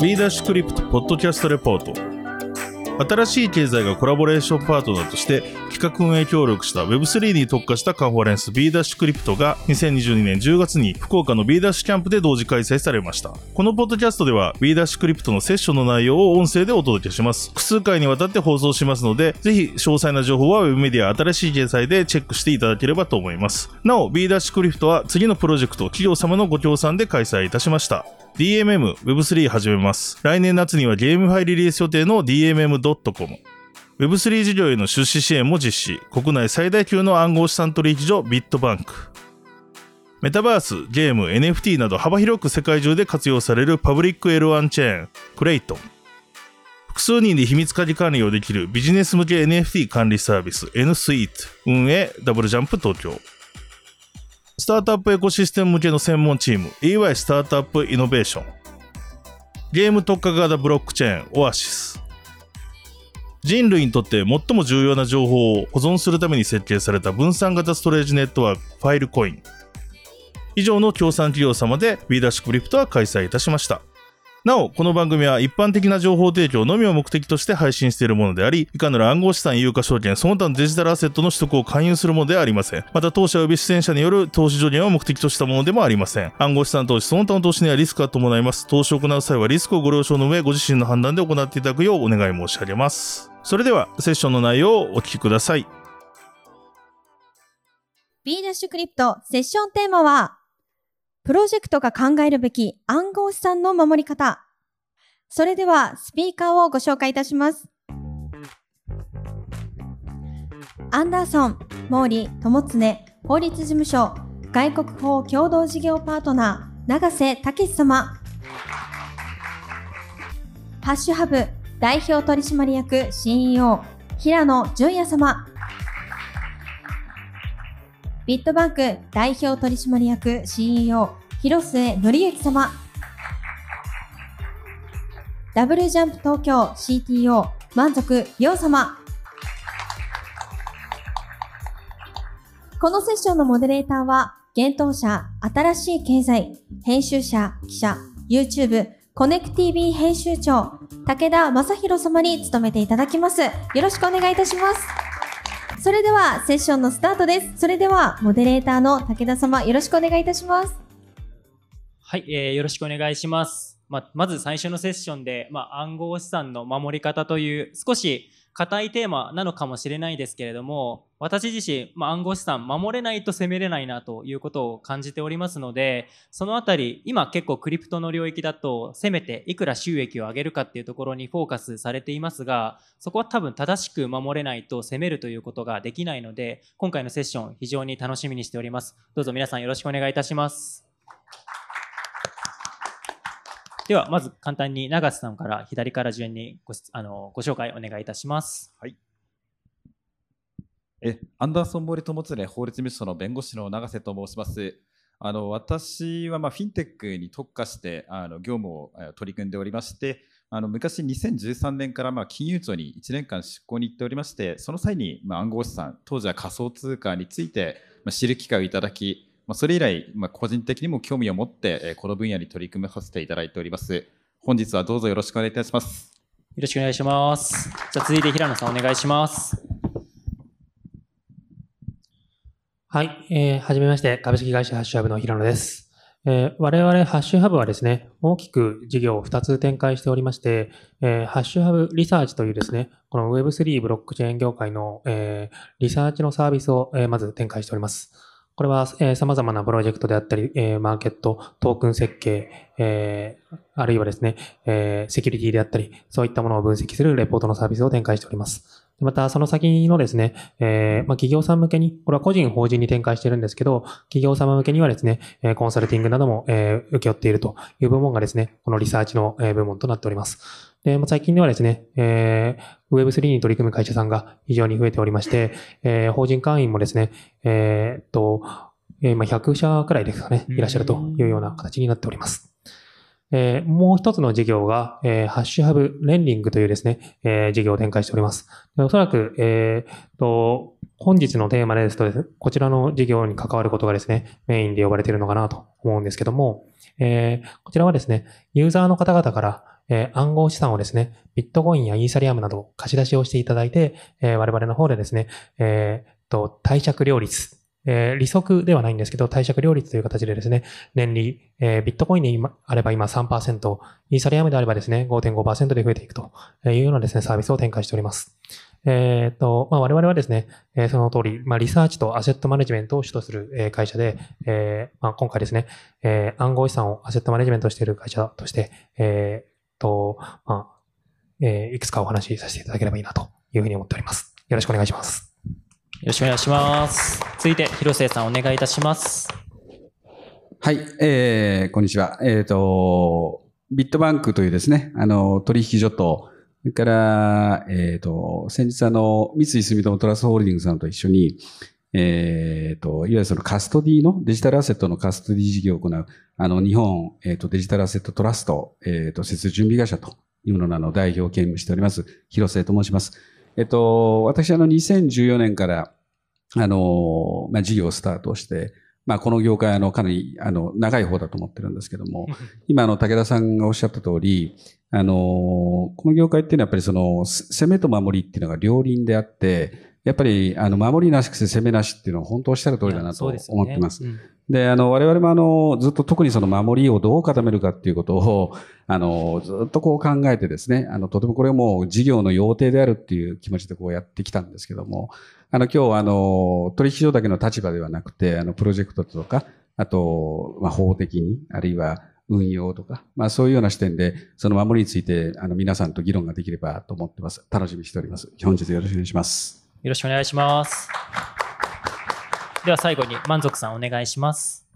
B ダッシュクリプトポッドキャストレポート。新しい経済がコラボレーションパートナーとして企画運営協力した Web3 に特化したカンファレンス B ダッシュクリプトが2022年10月に福岡の B ダッシュキャンプで同時開催されました。このポッドキャストでは B ダッシュクリプトのセッションの内容を音声でお届けします。複数回にわたって放送しますのでぜひ詳細な情報は Web メディア新しい経済でチェックしていただければと思います。なお B ダッシュクリプトは次のプロジェクト企業様のご協賛で開催いたしました。DMM Web3 始めます。来年夏にはゲームファイリリース予定の DMM.com。Web3 事業への出資支援も実施。国内最大級の暗号資産取引所ビットバンク。メタバース、ゲーム、NFT など幅広く世界中で活用されるパブリック L1 チェーン、クレイトン。複数人で秘密鍵管理をできるビジネス向け NFT 管理サービス N スイート運営ダブルジャンプ東京。スタートアップエコシステム向けの専門チーム EY スタートアップイノベーション。ゲーム特化型ブロックチェーンオアシス。人類にとって最も重要な情報を保存するために設計された分散型ストレージネットワークファイルコイン以上の協賛企業様で B ダッシュクリプトは開催いたしました。なお、この番組は一般的な情報提供のみを目的として配信しているものであり、いかなる暗号資産、有価証券、その他のデジタルアセットの取得を勧誘するものではありません。また、当社及び出演者による投資助言を目的としたものでもありません。暗号資産投資、その他の投資にはリスクが伴います。投資を行う際はリスクをご了承の上、ご自身の判断で行っていただくようお願い申し上げます。それでは、セッションの内容をお聞きください。B ダッシュクリプトセッションテーマは、プロジェクトが考えるべき暗号資産の守り方。それでは、スピーカーをご紹介いたします。アンダーソン、毛利智常、法律事務所、外国法共同事業パートナー、長瀬武様。ハッシュハブ、代表取締役 CEO、平野淳也様。ビットバンク代表取締役 CEO 広末則之様。ダブルジャンプ東京 CTO 満足陽様。このセッションのモデレーターは現当社新しい経済編集者記者 YouTube コネク TV 編集長武田正宏様に務めていただきます。よろしくお願いいたします。それではセッションのスタートです。それではモデレーターの武田様よろしくお願いいたします。はい、えーよろしくお願いします。まあ、まず最初のセッションで、まあ、暗号資産の守り方という少し硬いテーマなのかもしれないですけれども、私自身、まあ、暗号資産守れないと攻めれないなということを感じておりますので、そのあたり、今結構クリプトの領域だと、せめていくら収益を上げるかっていうところにフォーカスされていますが、そこは多分正しく守れないと攻めるということができないので、今回のセッション非常に楽しみにしております。どうぞ皆さんよろしくお願いいたします。では、まず簡単に長瀬さんから左から順にごしあのご紹介お願いいたします。はいえアンダーソン・モリ友常法律事務所の弁護士の永瀬と申します。あの私はまあフィンテックに特化してあの業務をえ取り組んでおりまして、あの昔2013年からまあ金融庁に1年間出向に行っておりまして、その際にまあ暗号資産、当時は仮想通貨についてまあ知る機会をいただき、まあ、それ以来、まあ、個人的にも興味を持ってえーこの分野に取り組まさせていただいております。本日はどうぞよろしくお願いいたします。よろしくお願いします。じゃあ続いて平野さんお願いします。はい、えーはじめまして、株式会社ハッシュハブの平野です。えー我々ハッシュハブはですね、大きく事業を2つ展開しておりまして、えーハッシュハブリサーチというですね、この Web3 ブロックチェーン業界の、えーリサーチのサービスを、えーまず展開しております。これは、えー様々なプロジェクトであったり、えーマーケット、トークン設計、えーあるいはですね、えーセキュリティであったり、そういったものを分析するレポートのサービスを展開しております。また、その先のですね、えーまあ、企業さん向けに、これは個人、法人に展開してるんですけど、企業様向けにはですね、えコンサルティングなども、えー請け負っているという部門がですね、このリサーチの、部門となっております。で、まあ、最近ではですね、えー Web3 に取り組む会社さんが非常に増えておりまして、えー法人会員もですね、えーっと、えー今100社くらいですかね、いらっしゃるというような形になっております。えーもう一つの事業が、えーハッシュハブレンディングというですね、えー事業を展開しております。でおそらく、えーと、本日のテーマですとですね、こちらの事業に関わることがですね、メインで呼ばれているのかなと思うんですけども、えーこちらはですね、ユーザーの方々から、えー暗号資産をですね、ビットコインやイーサリアムなど貸し出しをしていただいて、えー我々の方でですね、えーと、貸借料率、えー利息ではないんですけど、貸借料率という形でですね、年利、えービットコインで今あれば今3%、イーサリアムであればですね、5.5%で増えていくというようなですね、サービスを展開しております。えーと、まあ、我々はですね、えーその通り、まあ、リサーチとアセットマネジメントを主とする、えー会社で、えーまあ、今回ですね、えー暗号資産をアセットマネジメントしている会社として、えーと、まあ、えーいくつかお話しさせていただければいいなというふうに思っております。よろしくお願いします。よろしくお願いします。続いて、広末さんお願いいたします。はい、えー、こんにちは。えっ、と、ビットバンクというですね、あの、取引所と、それから、えっ、と、先日あの、三井住友トラストホールディングスさんと一緒に、えっ、と、いわゆるそのカストディの、デジタルアセットのカストディ事業を行う、あの、日本、えっ、と、デジタルアセットトラスト、えっ、と、設立準備会社というもののあの代表を兼務しております、広瀬と申します。えっ、と、私あの、2014年から、あの、まあ、事業をスタートして、まあ、この業界、あの、かなり、あの、長い方だと思ってるんですけども、今、あの、武田さんがおっしゃった通り、あの、この業界っていうのはやっぱりその、せ攻めと守りっていうのが両輪であって、やっぱり、あの、守りなしくて攻めなしっていうのは本当おっしゃる通りだなと思ってます。うんで、あの、我々もあの、ずっと特にその守りをどう固めるかっていうことを、あの、ずっとこう考えてですね、あの、とてもこれはもう事業の要諦であるっていう気持ちでこうやってきたんですけども、あの、今日あの、取引所だけの立場ではなくて、あの、プロジェクトとか、あと、まあ、法的に、あるいは運用とか、まあ、そういうような視点で、その守りについて、あの、皆さんと議論ができればと思ってます。楽しみにしております。本日よろしくお願いします。よろしくお願いします。では最後に満足さんお願いします。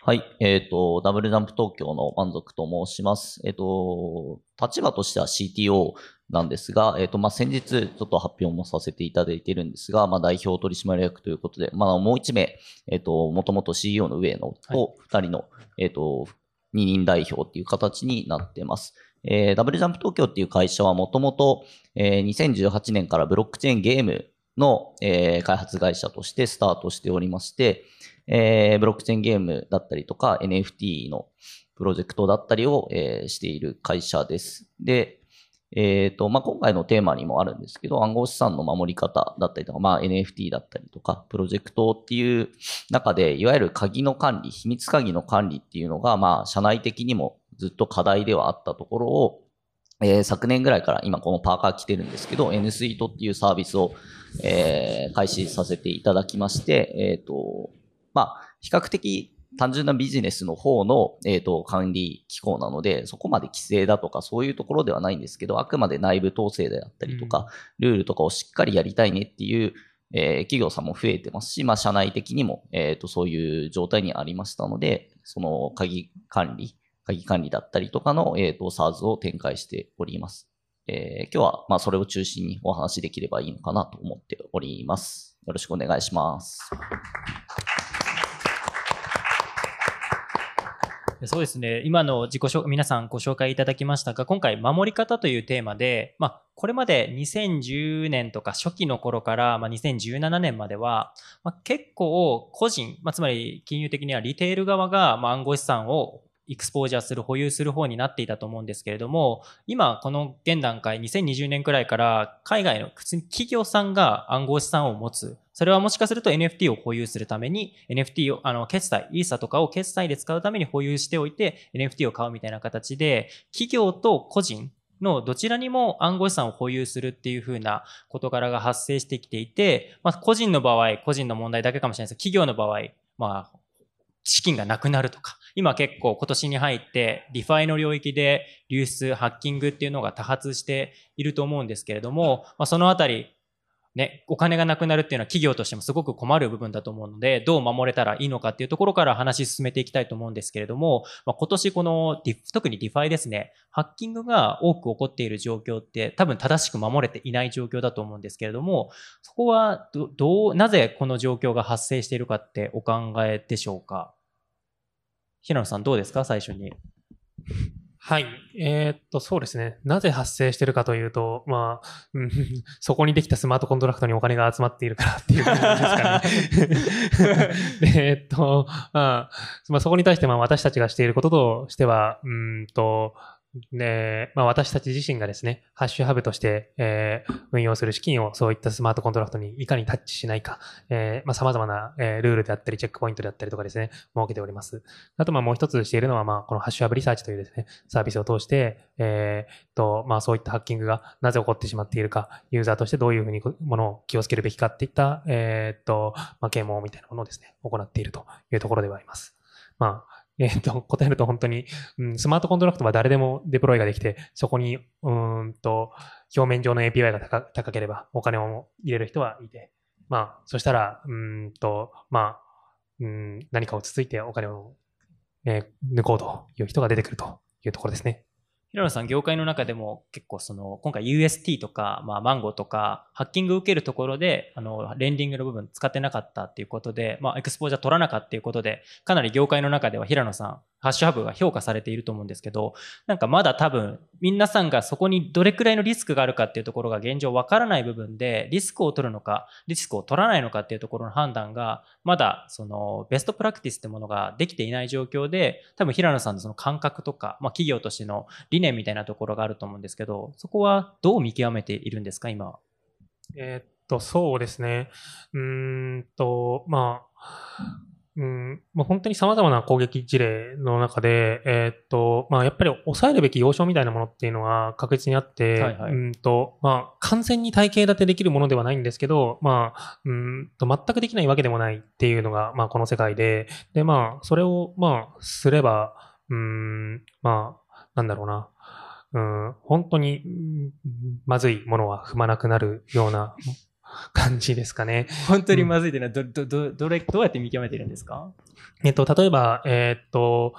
はい。えっ、と、ダブルジャンプ東京の満足と申します。えっ、と、立場としては CTO なんですが、えっ、と、まあ、先日ちょっと発表もさせていただいているんですが、まあ、代表取締役ということで、まあ、もう一名、えっ、と、もともと CEO の上野と二人の、えっ、と、二人代表っていう形になってます。えーダブルジャンプ東京っていう会社はもともと、2018年からブロックチェーンゲームの、えー開発会社としてスタートしておりまして、えーブロックチェーンゲームだったりとか NFT のプロジェクトだったりを、えーしている会社です。で、えっ、と、まあ、今回のテーマにもあるんですけど、暗号資産の守り方だったりとか、まあ、NFT だったりとか、プロジェクトっていう中で、いわゆる鍵の管理、秘密鍵の管理っていうのが、まあ、社内的にもずっと課題ではあったところを、えー昨年ぐらいから今このパーカー着てるんですけど、N スイートっていうサービスを、えー開始させていただきまして、えっ、と、まあ、比較的単純なビジネスの方の、えー、と管理機構なので、そこまで規制だとかそういうところではないんですけど、あくまで内部統制であったりとか、ルールとかをしっかりやりたいねっていう、えー企業さんも増えてますし、まあ、社内的にも、えー、とそういう状態にありましたので、その鍵管理、鍵管理だったりとかの、えー、と SARS を展開しております。えー今日はまあそれを中心にお話しできればいいのかなと思っております。よろしくお願いします。そうですね。今の自己紹、皆さんご紹介いただきましたが、今回、守り方というテーマで、まあ、これまで2010年とか初期の頃から、まあ、2017年までは、まあ、結構個人、まあ、つまり金融的にはリテール側が、まあ、暗号資産をエクスポージャーする、保有する方になっていたと思うんですけれども、今、この現段階、2020年くらいから、海外の普通に企業さんが暗号資産を持つ。それはもしかすると NFT を保有するために、NFT を、あの、決済、イーサとかを決済で使うために保有しておいて、NFT を買うみたいな形で、企業と個人のどちらにも暗号資産を保有するっていう風な事柄が発生してきていて、まあ、個人の場合、個人の問題だけかもしれないですけど、企業の場合、まあ、資金がなくなるとか、今結構今年に入って DeFi の領域で流出、ハッキングっていうのが多発していると思うんですけれども、まあ、そのあたり、ね、お金がなくなるっていうのは企業としてもすごく困る部分だと思うので、どう守れたらいいのかっていうところから話し進めていきたいと思うんですけれども、まあ、今年この特に DeFi ですね、ハッキングが多く起こっている状況って多分正しく守れていない状況だと思うんですけれども、そこはどう、なぜこの状況が発生しているかってお考えでしょうか？平野さんどうですか？最初に。はい。えーっと、そうですね。なぜ発生してるかというと、まあ、うん そこにできたスマートコントラクトにお金が集まっているからっていう感じですかね。でえーっと、まあ、まあ、そこに対してまあ私たちがしていることとしては、うーんと、で、まあ、私たち自身がですね、 HashHub として、えー運用する資金をそういったスマートコントラクトにいかにタッチしないか、えーまあ、様々な、えールールであったり、チェックポイントであったりとかですね、設けております。あと、まあ、もう一つしているのは、まあ、この HashHub Research というですね、サービスを通して、えーと、まあ、そういったハッキングがなぜ起こってしまっているか、ユーザーとしてどういうふうにものを気をつけるべきかっていった、えーと、まあ、啓蒙みたいなものをですね、行っているというところではあります。まあ、えっ、と、答えると本当に、うん、スマートコントラクトは誰でもデプロイができて、そこに、うんと、表面上の API が高高ければお金を入れる人はいて、まあ、そしたら、うんと、まあ、うん、何かをつついてお金を、えー抜こうという人が出てくるというところですね。平野さん、業界の中でも結構その、今回 UST とか、まあ、マンゴーとか、ハッキング受けるところで、あの、レンディングの部分使ってなかったっていうことで、まあ、エクスポージャー取らなかったっていうことで、かなり業界の中では平野さん、ハッシュハブが評価されていると思うんですけど、なんかまだ多分、皆さんがそこにどれくらいのリスクがあるかっていうところが現状わからない部分で、リスクを取るのか、リスクを取らないのかっていうところの判断が、まだそのベストプラクティスってものができていない状況で、多分平野さんのその感覚とか、まあ企業としての理念みたいなところがあると思うんですけど、そこはどう見極めているんですか、今は？えーっと、そうですね。うーんと、まあ、うん、もう本当に様々な攻撃事例の中で、えーっと、まあ、やっぱり抑えるべき要衝みたいなものっていうのは確実にあって、はいはいうんと、まあ、完全に体系立てできるものではないんですけど、まあ、うんと、全くできないわけでもないっていうのが、まあ、この世界で、で、まあ、それを、まあ、すれば、うん、まあ、なんだろうな。うん、本当に、うんまずいものは踏まなくなるような感じですかね。本当にまずいというのはど、ど、ど、どれ、どうやって見極めているんですか？えっと、例えば、えーっと、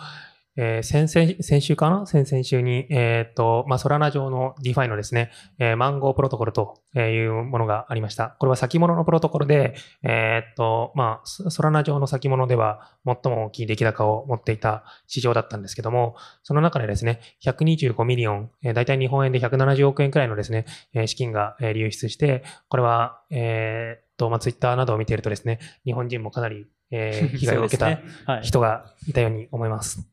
えー先々、先週かな？先々週に、えーっと、まあ、ソラナ上の DeFi のですね、えーマンゴープロトコルというものがありました。これは先物のプロトコルで、えーっと、まあ、ソソラナ上の先物では最も大きい出来高を持っていた市場だったんですけども、その中でですね、125ミリオン、えー、大体日本円で170億円くらいのですね、えー資金がえー流出して、これは、えーっと、まあ、ツイッターなどを見ているとですね、日本人もかなり、えー 被害を受けた。人がいたように思います。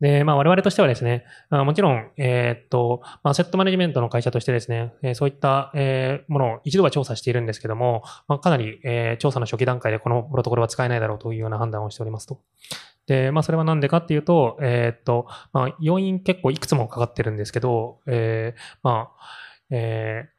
で、まあ我々としてはですね、あもちろん、えーっと、まあ、アセットマネジメントの会社としてですね、えそういった、えものを一度は調査しているんですけども、まあ、かなり、え調査の初期段階でこのプロトコルは使えないだろうというような判断をしておりますと。で、まあそれはなんでかっていうと、えーっと、まあ要因結構いくつもかかってるんですけど、えーまあ、えー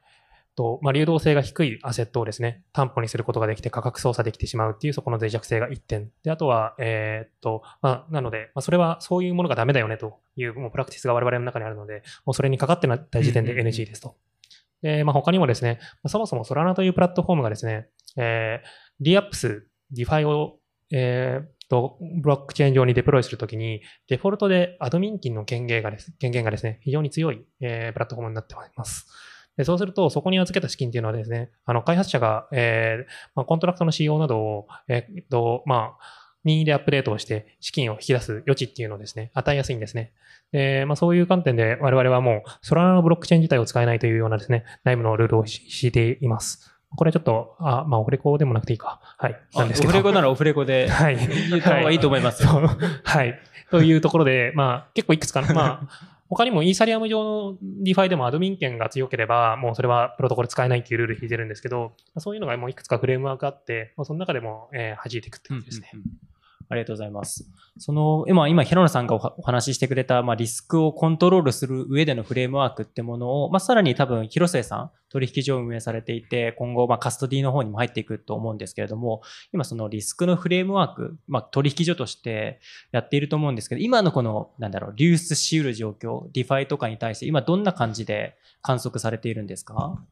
と、まあ、流動性が低いアセットをですね、担保にすることができて価格操作できてしまうっていうそこの脆弱性が1点。で、あとは、えーっと、まあ、なので、まあ、それはそういうものがダメだよねというもうプラクティスが我々の中にあるので、もうそれにかかってない時点で NG ですと。で、まあ、他にもですね、まあそもそもソラナというプラットフォームがですね、えー、 dApps、DeFi を、えーと、ブロックチェーン上にデプロイするときに、デフォルトで admin key の権限がです権限がですね、非常に強い、えープラットフォームになっております。でそうすると、そこに預けた資金っていうのはですね、あの、開発者が、えーまあ、コントラクトの仕様などを、えーっと、まあ、任意でアップデートをして資金を引き出す余地っていうのをですね、与えやすいんですね。で、まあそういう観点で我々はもう、ソラナのブロックチェーン自体を使えないというようなですね、内部のルールをし敷いています。これはちょっと、あ、まあオフレコでもなくていいか。はい。なんですけど。オフレコならオフレコで はい。言った方がいいと思いますよ。そうはい。というところで、まあ、結構いくつかの、まあ、他にもイーサリアム上の DeFi でも admin 権が強ければ、もうそれはプロトコル使えないっていうルール敷いてるんですけど、そういうのがもういくつかフレームワークあって、その中でも、えー弾いていくって感じですね。うんうんうんありがとうございます。その、今、今、平野さんがお話ししてくれた、まあ、リスクをコントロールする上でのフレームワークってものを、まあ、さらに多分、廣末さん、取引所を運営されていて、今後、まあ、カストディの方にも入っていくと思うんですけれども、今、そのリスクのフレームワーク、まあ、取引所としてやっていると思うんですけど、今のこの、なんだろう、流出し得る状況、 DeFi とかに対して、今、どんな感じで観測されているんですか？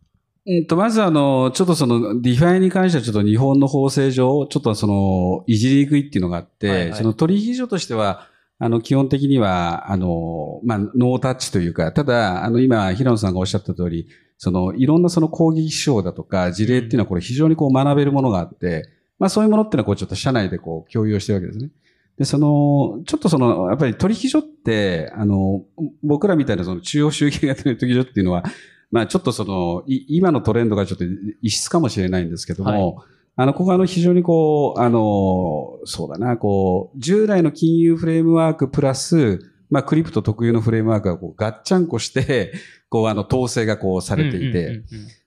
うんと、まずあの、ちょっとその、 DeFi に関してはちょっと日本の法制上、ちょっとその、いじりにくいっていうのがあって、はいはいその取引所としては、あの、基本的には、あの、まあ、ノータッチというか、ただ、あの、今、平野さんがおっしゃった通り、その、いろんなその攻撃手法だとか、事例っていうのはこれ非常にこう学べるものがあって、まあ、そういうものっていうのはこう、ちょっと社内でこう、共有してるわけですね。で、その、ちょっとその、やっぱり取引所って、あの、僕らみたいなその中央集計型の取引所っていうのは、まあちょっとその、い今のトレンドがちょっと異質かもしれないんですけども、あの、ここはあの非常にこう、あの、そうだな、こう、従来の金融フレームワークプラス、まあ、クリプト特有のフレームワークがこうガッチャンコして、こう、あの、統制がこうされていて、うんうんうんうん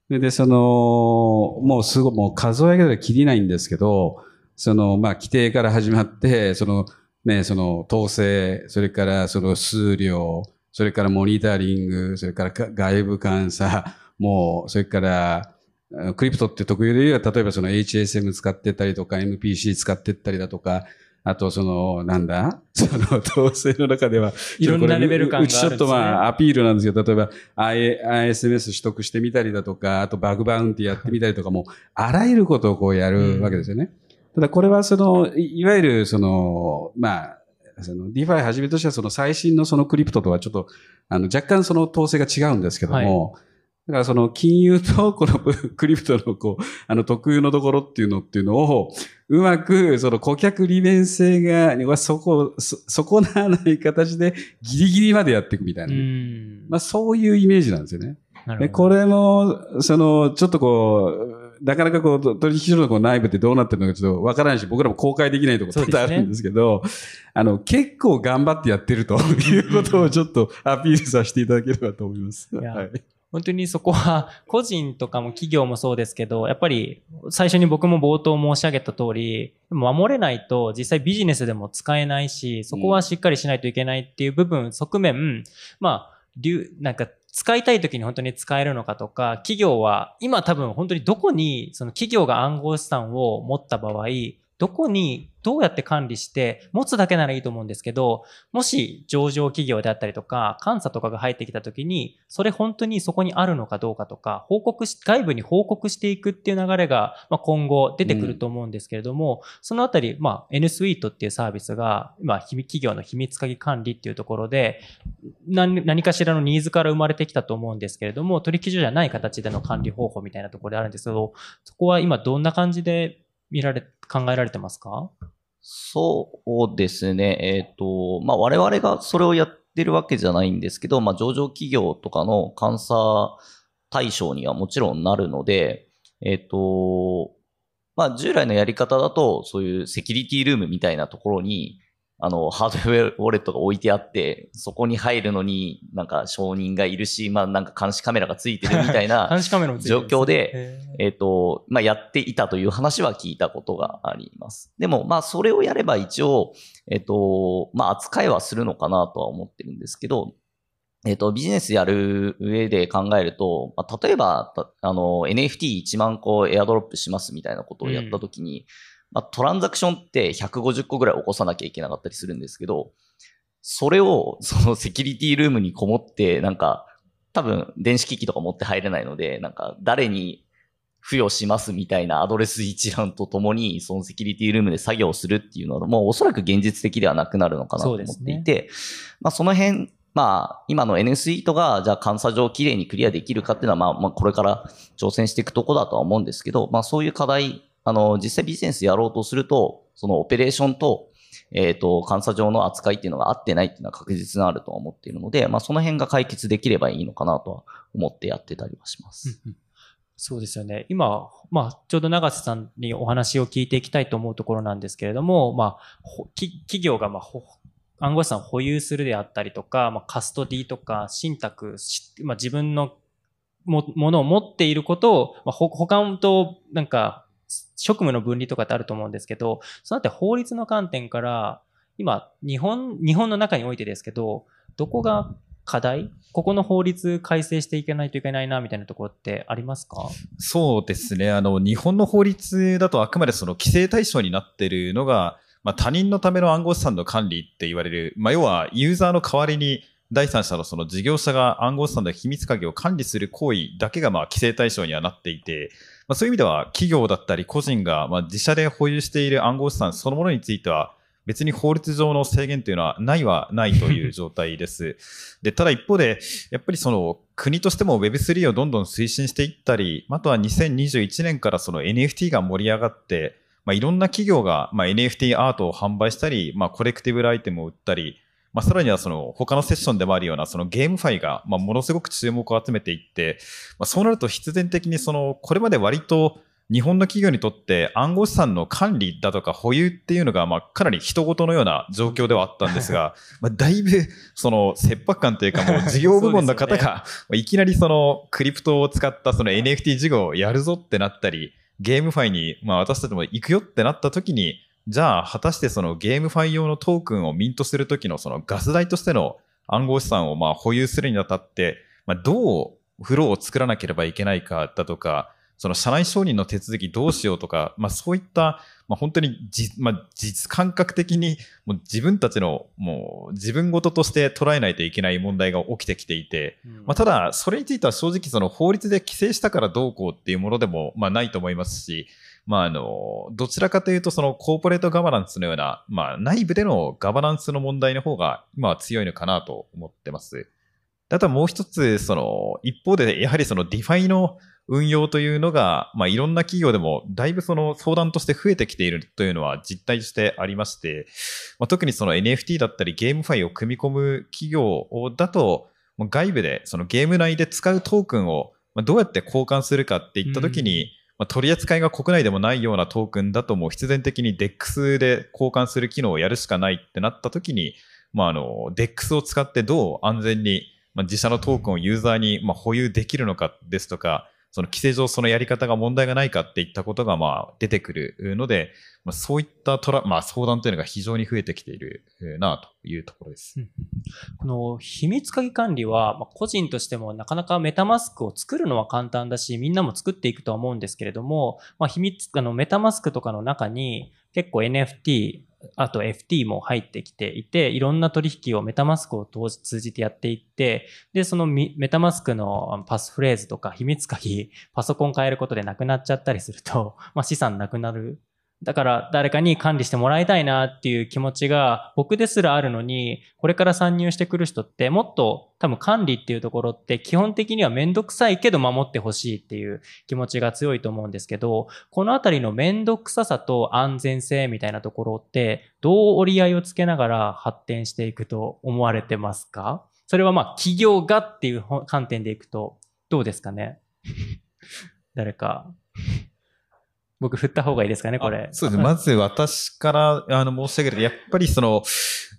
それで、その、もうすごい、もう数え上げたらきりないんですけど、その、まあ、規定から始まって、その、ね、その、統制、それからその数量、それからモニタリング、それからか外部監査、もう、それから、あクリプトって特有で言えば、例えばその HSM 使ってったりとか、MPC 使ってったりだとか、あとその、なんだその統制の中では、いろんなレベル感があるうちちょっとまあアピールなんですけど、例えば I- ISMS 取得してみたりだとか、あとバグバウンティやってみたりとか、もうあらゆることをこうやるわけですよね。ただこれはその、いいわゆるその、まあ、その DeFi はじめとしてはその最新のそのクリプトとはちょっと、あの若干その統制が違うんですけども、だからその金融とこのクリプトのこう、あの特有のところっていうのっていうのを、うまくその顧客利便性が、はそこ、そ、損なわない形でギリギリまでやっていくみたいな。うんまあそういうイメージなんですよね。でこれも、その、ちょっとこう、なかなかこう、取引所のこう内部ってどうなってるのかちょっとわからないし、僕らも公開できないところ多々あるんですけど、あの、結構頑張ってやってるということをちょっとアピールさせていただければと思います。はい。本当にそこは個人とかも企業もそうですけど、やっぱり最初に僕も冒頭申し上げた通り、守れないと実際ビジネスでも使えないし、そこはしっかりしないといけないっていう部分、側面、まあ、流なんか使いたい時に本当に使えるのかとか、企業は今多分本当にどこにその企業が暗号資産を持った場合、どこにどうやって管理して持つだけならいいと思うんですけど、もし上場企業であったりとか、監査とかが入ってきたときに、それ本当にそこにあるのかどうかとか、報告し、外部に報告していくっていう流れが、ま、今後出てくると思うんですけれども、そのあたり、まあ、N スイートっていうサービスが、今、企業の秘密鍵管理っていうところで、何何かしらのニーズから生まれてきたと思うんですけれども、取引所じゃない形での管理方法みたいなところであるんですけど、そこは今どんな感じで見られ、考えられてますか？そうですね。えっ、と、まあ、我々がそれをやってるわけじゃないんですけど、まあ、上場企業とかの監査対象にはもちろんなるので、えっ、と、まあ、従来のやり方だと、そういうセキュリティルームみたいなところに、あの、ハードウェアウォレットが置いてあって、そこに入るのになんか承認がいるし、まあ、なんか監視カメラがついてるみたいな、状況でえっ、と、まあ、やっていたという話は聞いたことがあります。でも、まあ、それをやれば一応、えっ、と、まあ、扱いはするのかなとは思ってるんですけど、えっ、と、ビジネスやる上で考えると、まあ、例えば、たあの、NFT1 万個エアドロップしますみたいなことをやったときに、まあ、トランザクションって150個ぐらい起こさなきゃいけなかったりするんですけど、それを、そのセキュリティルームにこもって、なんか、多分、電子機器とか持って入れないので、なんか、誰に付与しますみたいなアドレス一覧とともに、そのセキュリティルームで作業するっていうのは、もうおそらく現実的ではなくなるのかなと思っていて、まあその辺、まあ今の N スイートが、じゃあ監査上きれいにクリアできるかっていうのは、まあまあこれから挑戦していくとこだとは思うんですけど、まあそういう課題、あの、実際ビジネスやろうとすると、そのオペレーションと、えっ、と、監査上の扱いっていうのが合ってないっていうのは確実にあるとは思っているので、まあその辺が解決できればいいのかなとは思ってやってたりはします。そうですよね。今、まあ、ちょうど永瀬さんにお話を聞いていきたいと思うところなんですけれども、まあ、企業が、まあ、暗号資産を保有するであったりとか、まあ、カストディとか、信託、まあ、自分のもものを持っていることを、まあ、保管と、なんか、職務の分離とかってあると思うんですけど、そのあたり法律の観点から、今、日本、日本の中においてですけど、どこが課題？ここの法律改正していかないといけないな、みたいなところってありますか？そうですね。あの、日本の法律だとあくまでその規制対象になっているのが、まあ、他人のための暗号資産の管理って言われる、まあ、要はユーザーの代わりに第三者のその事業者が暗号資産の秘密鍵を管理する行為だけがまあ規制対象にはなっていて、まあ、そういう意味では企業だったり個人がまあ自社で保有している暗号資産そのものについては別に法律上の制限というのはないはないという状態です。で、ただ一方で、やっぱりその国としても Web3 をどんどん推進していったり、あとは2021年からその NFT が盛り上がって、まあ、いろんな企業がま NFT アートを販売したり、まあ、コレクティブルアイテムを売ったり、まあ、さらにはその他のセッションでもあるようなそのゲームファイがまあものすごく注目を集めていって、まあ、そうなると必然的にそのこれまで割と日本の企業にとって暗号資産の管理だとか保有っていうのが、まあ、かなり人事のような状況ではあったんですが、まあ、だいぶ、その、切迫感というか、もう事業部門の方が、いきなりその、クリプトを使ったその NFT 事業をやるぞってなったり、ゲームファイに、まあ、私たちも行くよってなった時に、じゃあ、果たしてそのゲームファイ用のトークンをミントする時のそのガス代としての暗号資産をまあ保有するにあたって、まあ、どうフローを作らなければいけないかだとか、その社内承認の手続きどうしようとか、まあ、そういった、まあ、本当にじ、まあ、実感覚的にもう自分たちのもう自分事として捉えないといけない問題が起きてきていて、うん、まあ、ただ、それについては正直その法律で規制したからどうこうっていうものでもまあないと思いますし、まあ、あの、どちらかというと、そのコーポレートガバナンスのような、まあ、内部でのガバナンスの問題の方が、今は強いのかなと思ってます。あとはもう一つ、その、一方で、やはりその DeFi の運用というのが、まあ、いろんな企業でもだいぶその相談として増えてきているというのは実態としてありまして、まあ、特にその NFT だったり GameFi を組み込む企業だと、外部でそのゲーム内で使うトークンをどうやって交換するかっていったときに、まあ、取り扱いが国内でもないようなトークンだともう必然的に DEX で交換する機能をやるしかないってなった時に、まあ、あの、DEX を使ってどう安全に、まあ、自社のトークンをユーザーにま保有できるのかですとか、その規制上そのやり方が問題がないかっていったことがまあ出てくるので、まあ、そういったトラ、まあ、相談というのが非常に増えてきているなというところです。この秘密鍵管理は、まあ、個人としてもなかなかメタマスクを作るのは簡単だし、みんなも作っていくとは思うんですけれども、まあ、秘密、あのメタマスクとかの中に結構 NFT、あと FT も入ってきていて、いろんな取引をメタマスクを通じてやっていって、で、そのメタマスクのパスフレーズとか秘密鍵、パソコン変えることでなくなっちゃったりすると、まあ、資産なくなるだから誰かに管理してもらいたいなっていう気持ちが僕ですらあるのに、これから参入してくる人ってもっと多分管理っていうところって基本的にはめんどくさいけど守ってほしいっていう気持ちが強いと思うんですけど、このあたりのめんどくささと安全性みたいなところってどう折り合いをつけながら発展していくと思われてますか？それはまあ企業がっていう観点でいくとどうですかね？誰 か僕振った方がいいですかね、これ。そうですね。まず私からあの申し上げると、やっぱりその、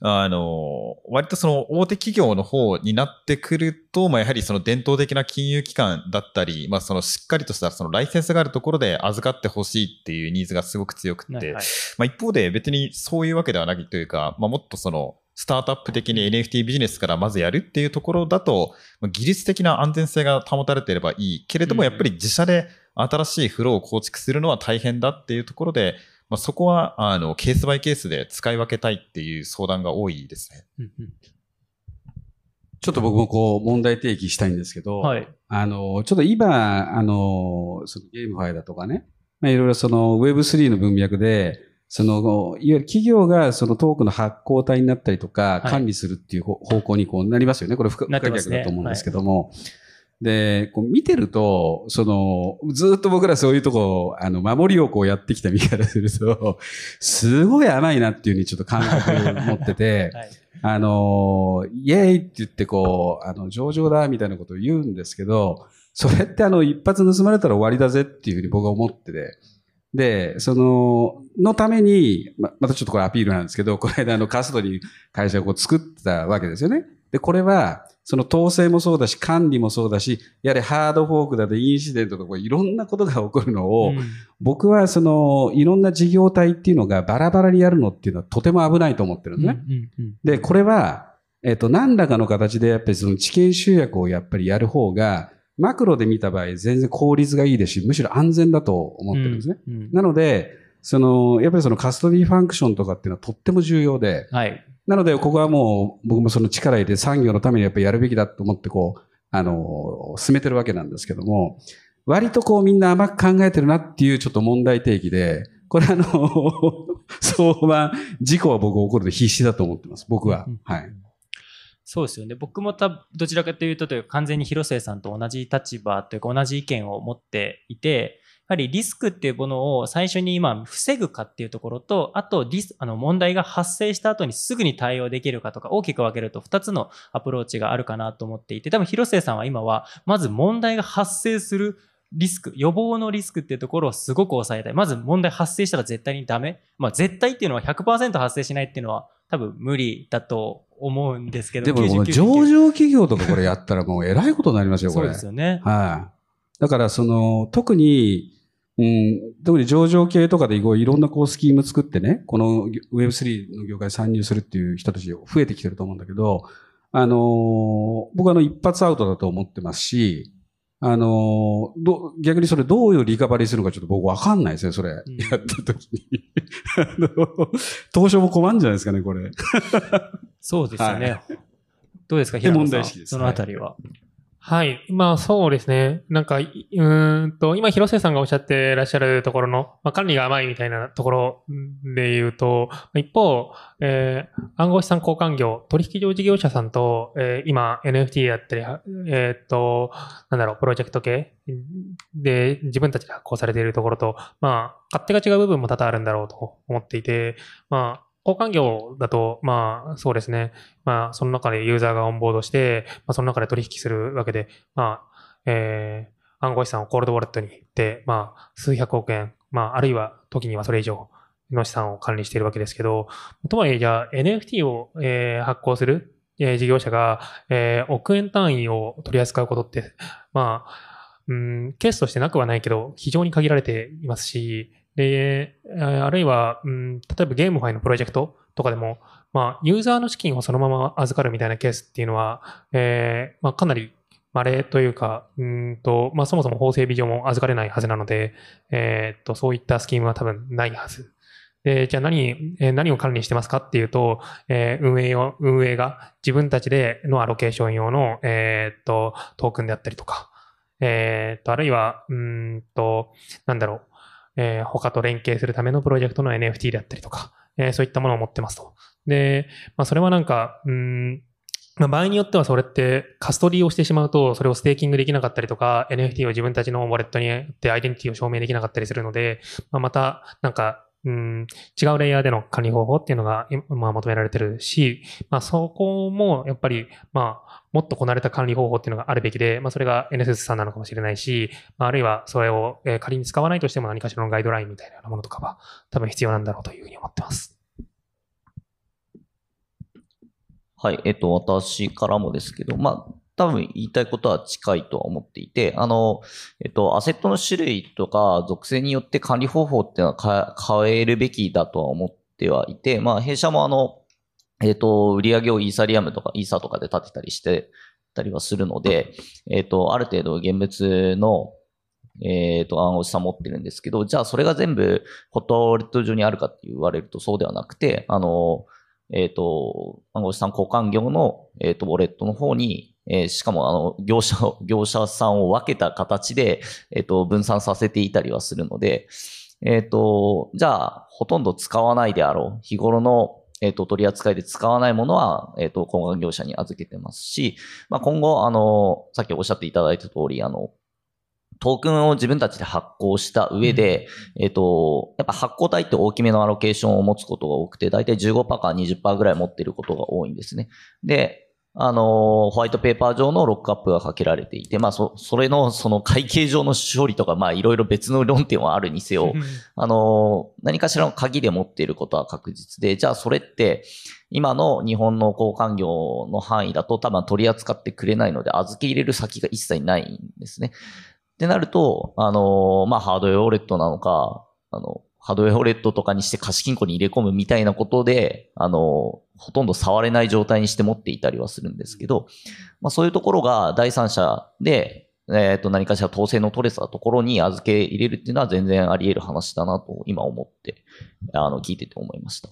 あの、割とその大手企業の方になってくると、まあ、やはりその伝統的な金融機関だったり、まあ、そのしっかりとしたそのライセンスがあるところで預かってほしいっていうニーズがすごく強くて、はいはい、まあ、一方で別にそういうわけではないというか、まあ、もっとその、スタートアップ的に NFT ビジネスからまずやるっていうところだと、技術的な安全性が保たれていればいいけれども、やっぱり自社で新しいフローを構築するのは大変だっていうところで、まあ、そこはあのケースバイケースで使い分けたいっていう相談が多いですね。ちょっと僕もこう問題提起したいんですけど、はい、あの、ちょっと今、あの、そのゲームファイだとかね、まあ、いろいろその Web3 の文脈で、その、いわゆる企業がそのトークの発行体になったりとか、管理するっていう方向にこうなりますよね。これ不可逆だと思うんですけども。で、こう見てると、その、ずっと僕らそういうとこ、あの、守りをこうやってきた身からすると、すごい甘いなっていうふうにちょっと感覚を持ってて、はい、あの、イエーイって言ってこう、あの、上々だみたいなことを言うんですけど、それってあの、一発盗まれたら終わりだぜっていうふうに僕は思ってて、で、その、のために、ま、またちょっとこれアピールなんですけど、この間あの、カストに会社をこう作ったわけですよね。で、これは、その統制もそうだし、管理もそうだし、やはりハードフォークだとインシデントとかいろんなことが起こるのを、うん、僕はそのいろんな事業体っていうのがバラバラにやるのっていうのはとても危ないと思ってるんですね。うんうんうん、で、これは、えっ、と、何らかの形でやっぱりその知見集約をやっぱりやる方が、マクロで見た場合全然効率がいいですし、むしろ安全だと思ってるんですね。うんうん、なので、その、やっぱりそのカストディファンクションとかっていうのはとっても重要で、はい、なので、ここはもう、僕もその力入れて産業のためにやっぱりやるべきだと思ってこう、あの、進めてるわけなんですけども、割とこうみんな甘く考えてるなっていうちょっと問題提起で、これあの、相場、事故は僕起こると必死だと思ってます。僕は。はい。そうですよね。僕もたどちらかというとというか完全に広末さんと同じ立場というか同じ意見を持っていて、ぱりリスクっていうものを最初に今防ぐかっていうところと、あとリスあの問題が発生した後にすぐに対応できるかとか大きく分けると2つのアプローチがあるかなと思っていて、多分広末さんは今はまず問題が発生するリスク、予防のリスクっていうところをすごく抑えたい。まず問題発生したら絶対にダメ。まあ絶対っていうのは100%発生しないっていうのは多分無理だと思うんですけど。でも、もう99.9上場企業とかこれやったらもうえらいことになりますよ、これ。そうですよね。はい。だから、その、特に、うん、特に上場系とかでいろんなこうスキーム作ってね、この Web3 の業界に参入するっていう人たち増えてきてると思うんだけど、あのー僕はあの一発アウトだと思ってますし、あのーど、逆にそれどういうリカバリーするのかちょっと僕わかんないですね、それ。やった時に。あの、東証も困るんじゃないですかね、これ。そうですよね。はどうですか、で平野さん。問題意識ですそのあたりは。はい。はいまあそうですね。なんか、うんと、今広瀬さんがおっしゃってらっしゃるところの、まあ、管理が甘いみたいなところで言うと、一方、えー暗号資産交換業、取引所事業者さんと、えー今 NFT やったり、えーっと、なんだろう、プロジェクト系で自分たちで発行されているところと、まあ、勝手が違う部分も多々あるんだろうと思っていて、まあ、交換業だと、まあ、そうですね。まあ、その中でユーザーがオンボードして、まあ、その中で取引するわけで、まあ、えー、暗号資産をコールドウォレットに行って、まあ、数百億円、まあ、あるいは時にはそれ以上の資産を管理しているわけですけど、とはいえ、じゃあ NFT を、えー発行する、えー事業者が、えー億円単位を取り扱うことって、まあ、うん、ケースとしてなくはないけど、非常に限られていますし、で、あるいは、うん、例えばゲームファイのプロジェクトとかでも、まあ、ユーザーの資金をそのまま預かるみたいなケースっていうのは、えーまあ、かなり稀というか、うんと、まあ、そもそも法整備上も預かれないはずなので、えーっと、そういったスキームは多分ないはず。で、じゃあ何、え何を管理してますかっていうと、えー運営を、運営が自分たちでのアロケーション用の、えーっと、トークンであったりとか、えっと、あるいは、うんと、なんだろう、えー他と連携するためのプロジェクトの NFT であったりとか、えーそういったものを持ってますと。で、まあ、それはなんか、うん、まあ、場合によってはそれってカストリーをしてしまうと、それをステーキングできなかったりとか、NFT を自分たちのウォレットにやってアイデンティティを証明できなかったりするので、まあ、また、なんか、うん、違うレイヤーでの管理方法っていうのが、まあ、求められてるし、まあ、そこも、やっぱり、まあ、もっとこなれた管理方法っていうのがあるべきで、まあ、それが NSS さんなのかもしれないし、まあ、あるいはそれを、え仮に使わないとしても何かしらのガイドラインみたいなものとかは、多分必要なんだろうというふうに思ってます。はい、えっと、私からもですけど、まあ、多分言いたいことは近いとは思っていて、あの、えっと、アセットの種類とか属性によって管理方法っていうのは変えるべきだとは思ってはいて、まあ、弊社もあの、えっと、売上をイーサリアムとかイーサとかで立てたりしてたりはするので、えっと、ある程度現物のえっ、と、暗号資産持ってるんですけど、じゃあそれが全部ホットウォレット上にあるかって言われるとそうではなくて、あの、えっ、と、暗号資産交換業の、えっ、と、ウォレットの方に、えーしかも、あの、業者を、業者さんを分けた形で、えっ、と、分散させていたりはするので、えっ、と、じゃあ、ほとんど使わないであろう。日頃の、えっ、と、取り扱いで使わないものは、えっ、と、交換業者に預けてますし、まあ、今後、あの、さっきおっしゃっていただいた通り、あの、トークンを自分たちで発行した上で、えっ、と、やっぱ発行体って大きめのアロケーションを持つことが多くて、だいたい15%から20%ぐらい持っていることが多いんですね。で、あの、ホワイトペーパー上のロックアップがかけられていて、まあ、そ、それの、その会計上の処理とか、まあ、いろいろ別の論点はあるにせよ、あの、何かしらの鍵で持っていることは確実で、じゃあそれって、今の日本の交換業の範囲だと多分取り扱ってくれないので、預け入れる先が一切ないんですね。ってなると、あの、まあ、ハードウェアウォレットなのか、あの、ハードウェアウォレットとかにして貸金庫に入れ込むみたいなことで、あの、ほとんど触れない状態にして持っていたりはするんですけど、まあ、そういうところが第三者で、えっ、と、何かしら統制の取れたところに預け入れるっていうのは全然あり得る話だなと今思って、あの、聞いてて思いました。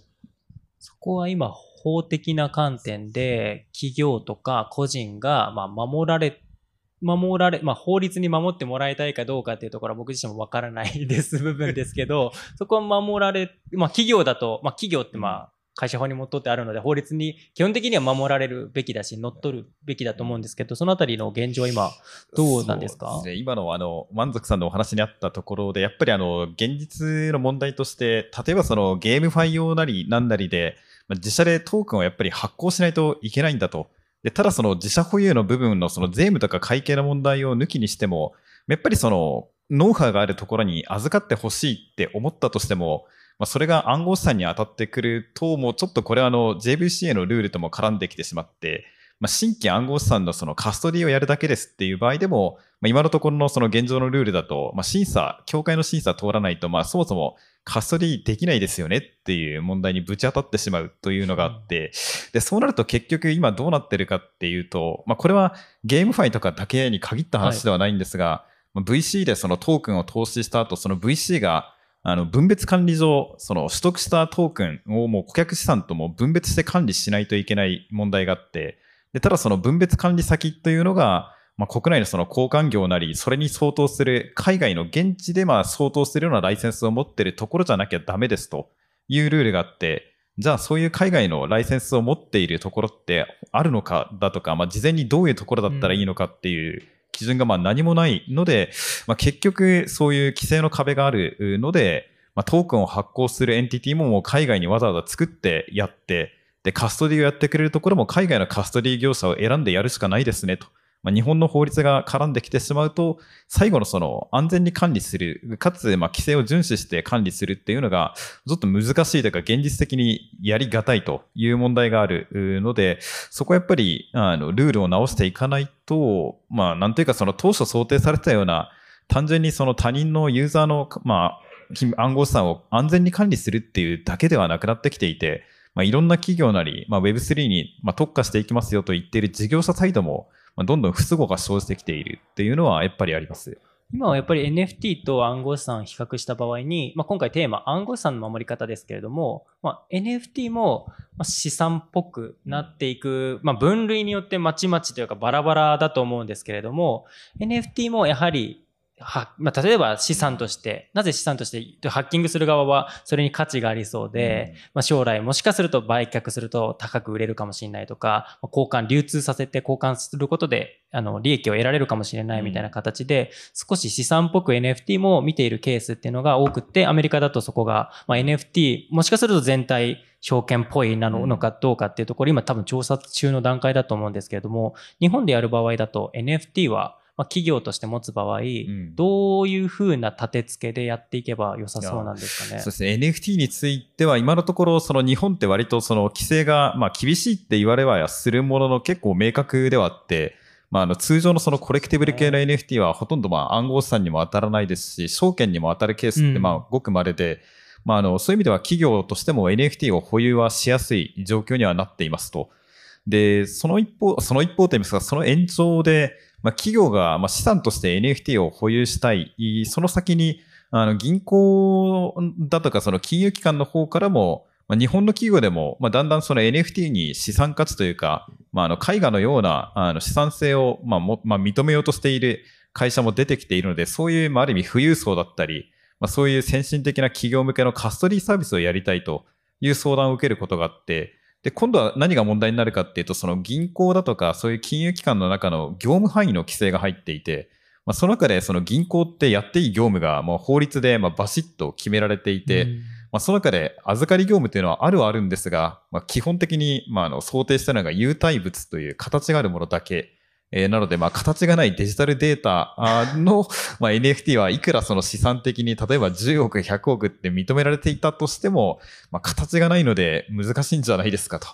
そこは今、法的な観点で、企業とか個人が、ま、守られて、守られ、まあ、法律に守ってもらいたいかどうかっていうところは僕自身もわからないです、部分ですけど、そこは守られ、まあ、企業だと、まあ、企業ってまあ、会社法にもとってあるので、法律に基本的には守られるべきだし、乗っ取るべきだと思うんですけど、そのあたりの現状は今、どうなんですか？ね今のあの満足さんのお話にあったところで、やっぱりあの現実の問題として、例えばそのゲームファイ用なりなんなりで、まあ自社でトークンをやっぱり発行しないといけないんだと。でただその自社保有の部分のその税務とか会計の問題を抜きにしても、やっぱりその、ノウハウがあるところに預かってほしいって思ったとしても、まあ、それが暗号資産に当たってくると、もうちょっとこれはあの JVCA のルールとも絡んできてしまって、まあ、新規暗号資産のそのカストリーをやるだけですっていう場合でも、まあ、今のところのその現状のルールだと、まあ、審査、協会の審査通らないと、まあ、そもそもカストリーできないですよねっていう問題にぶち当たってしまうというのがあって、で、そうなると結局今どうなってるかっていうと、まあ、これはゲームファイとかだけに限った話ではないんですが、はい、VC でそのトークンを投資した後、その VC があの分別管理上、その取得したトークンをもう顧客資産とも分別して管理しないといけない問題があって、で、ただその分別管理先というのが、まあ、国内のその交換業なり、それに相当する海外の現地でまあ相当するようなライセンスを持っているところじゃなきゃダメですというルールがあって、じゃあそういう海外のライセンスを持っているところってあるのかだとか、まあ、事前にどういうところだったらいいのかっていう基準がまあ何もないので、まあ、結局そういう規制の壁があるので、まあ、トークンを発行するエンティティももう海外にわざわざ作ってやって、で、カストディをやってくれるところも海外のカストディ業者を選んでやるしかないですねと。まあ、日本の法律が絡んできてしまうと、最後のその安全に管理する、かつま規制を遵守して管理するっていうのが、ちょっと難しいというか、現実的にやりがたいという問題があるので、そこはやっぱり、あの、ルールを直していかないと、まあ、なんというかその当初想定されたような、単純にその他人のユーザーの、まあ、暗号資産を安全に管理するっていうだけではなくなってきていて、まあ、いろんな企業なり、まあ、Web3 に特化していきますよと言っている事業者サイドも、まあ、どんどん不都合が生じてきているっていうのはやっぱりあります。今はやっぱり NFT と暗号資産を比較した場合に、まあ、今回テーマ暗号資産の守り方ですけれども、まあ、NFT も資産っぽくなっていく、まあ、分類によってまちまちというかバラバラだと思うんですけれども NFT もやはりは、まあ、例えば資産として、なぜ資産としてハッキングする側はそれに価値がありそうで、うん、まあ、将来もしかすると売却すると高く売れるかもしれないとか、交換、流通させて交換することで、あの、利益を得られるかもしれないみたいな形で、少し資産っぽく NFT も見ているケースっていうのが多くて、アメリカだとそこが、まあ、NFT、もしかすると全体、証券っぽいなのかどうかっていうところ、今多分調査中の段階だと思うんですけれども、日本でやる場合だと NFT はまあ、企業として持つ場合、うん、どういうふうな立て付けでやっていけば良さそうなんですかね？そうですね。NFT については今のところ、その日本って割とその規制が、まあ、厳しいって言われはするものの結構明確ではあって、まあ、あの通常のそのコレクティブル系の NFT はほとんどまあ暗号資産にも当たらないですし、証券にも当たるケースってまあごく稀で、うんまあ、あのそういう意味では企業としても NFT を保有はしやすい状況にはなっていますと。で、その一方、その一方といいますか、その延長で、まあ、企業がま資産として NFT を保有したい、その先にあの銀行だとかその金融機関の方からも、まあ、日本の企業でも、まあ、だんだんその NFT に資産価値というか、まあ、あの絵画のようなあの資産性を、まあもまあ、認めようとしている会社も出てきているので、そういう、まあ、ある意味富裕層だったり、まあ、そういう先進的な企業向けのカストリーサービスをやりたいという相談を受けることがあって、で、今度は何が問題になるかっていうと、その銀行だとか、そういう金融機関の中の業務範囲の規制が入っていて、まあ、その中でその銀行ってやっていい業務がもう法律でまあバシッと決められていて、まあ、その中で預かり業務というのはあるはあるんですが、まあ、基本的にまああの想定したのが有体物という形があるものだけえー、なので、まあ、形がないデジタルデータの、まあ、NFT はいくらその資産的に、例えば10億、100億って認められていたとしても、まあ、形がないので難しいんじゃないですかと。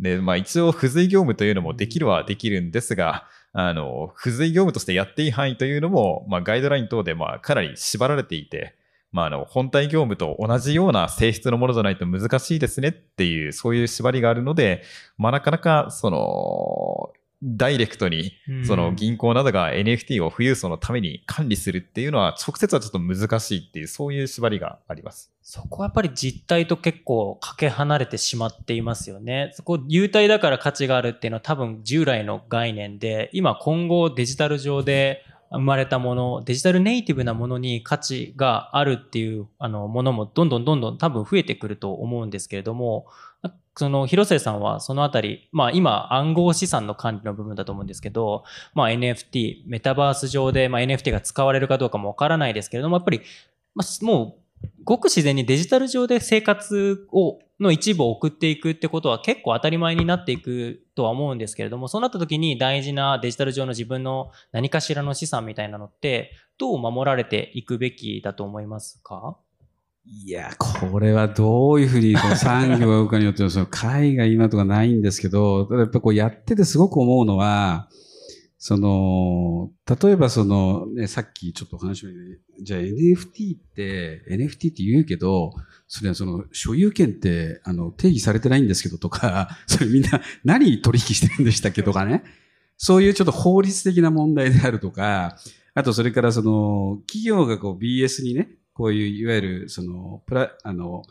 で、まあ、一応、付随業務というのもできるはできるんですが、あの、付随業務としてやっていい範囲というのも、まあ、ガイドライン等で、まあ、かなり縛られていて、まあ、あの、本体業務と同じような性質のものじゃないと難しいですねっていう、そういう縛りがあるので、まあ、なかなか、その、ダイレクトに、その銀行などが NFT を富裕層のために管理するっていうのは、直接はちょっと難しいっていう、そういう縛りがあります。そこはやっぱり実態と結構かけ離れてしまっていますよね。そこ、優待だから価値があるっていうのは多分従来の概念で、今今後デジタル上で生まれたもの、デジタルネイティブなものに価値があるっていうあのものもどんどんどんどん多分増えてくると思うんですけれども、その広末さんはそのあたり、まあ今暗号資産の管理の部分だと思うんですけど、まあ NFT、メタバース上でまあ NFT が使われるかどうかもわからないですけれども、やっぱり、まあ、もうごく自然にデジタル上で生活をの一部を送っていくってことは結構当たり前になっていくとは思うんですけれども、そうなった時に大事なデジタル上の自分の何かしらの資産みたいなのって、どう守られていくべきだと思いますか？いや、これはどういうふうにこの産業が動くかによっては、その海外今とかないんですけど、ただやっぱこうやっててすごく思うのは、その、例えばその、ね、さっきちょっとお話を、じゃあ NFT って、NFT って言うけど、それはその所有権ってあの定義されてないんですけどとか、それみんな何取引してるんでしたっけとかね。そういうちょっと法律的な問題であるとか、あとそれからその企業がこう BS にね、こういういわゆるそのプラ、あの、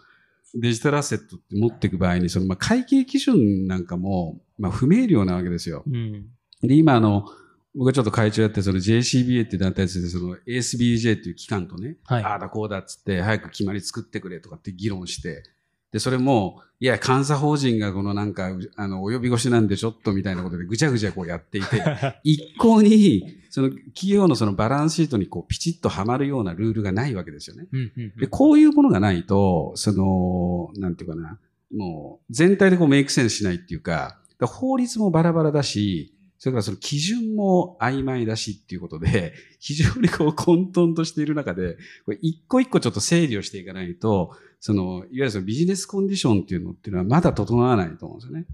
デジタルアセットって持っていく場合に、そのまあ会計基準なんかも、まあ不明瞭なわけですよ。うん。で、今あの、僕はちょっと会長やって、その JCBA っていう団体で、その ASBJ っていう機関とね、はい。ああだこうだっつって、早く決まり作ってくれとかって議論して、で、それも、いや、監査法人がこのなんか、あの、及び腰なんでちょっとみたいなことでぐちゃぐちゃこうやっていて、一向に、その企業のそのバランスシートにこうピチッとはまるようなルールがないわけですよね。うんうんで、こういうものがないと、その、なんていうかな、もう全体でこうメイクセンスしないっていうか、だから法律もバラバラだし、それからその基準も曖昧だしっていうことで、非常にこう混沌としている中で、これ一個一個ちょっと整理をしていかないと、その、いわゆるそのビジネスコンディションっていうのっていうのはまだ整わないと思うんですよね。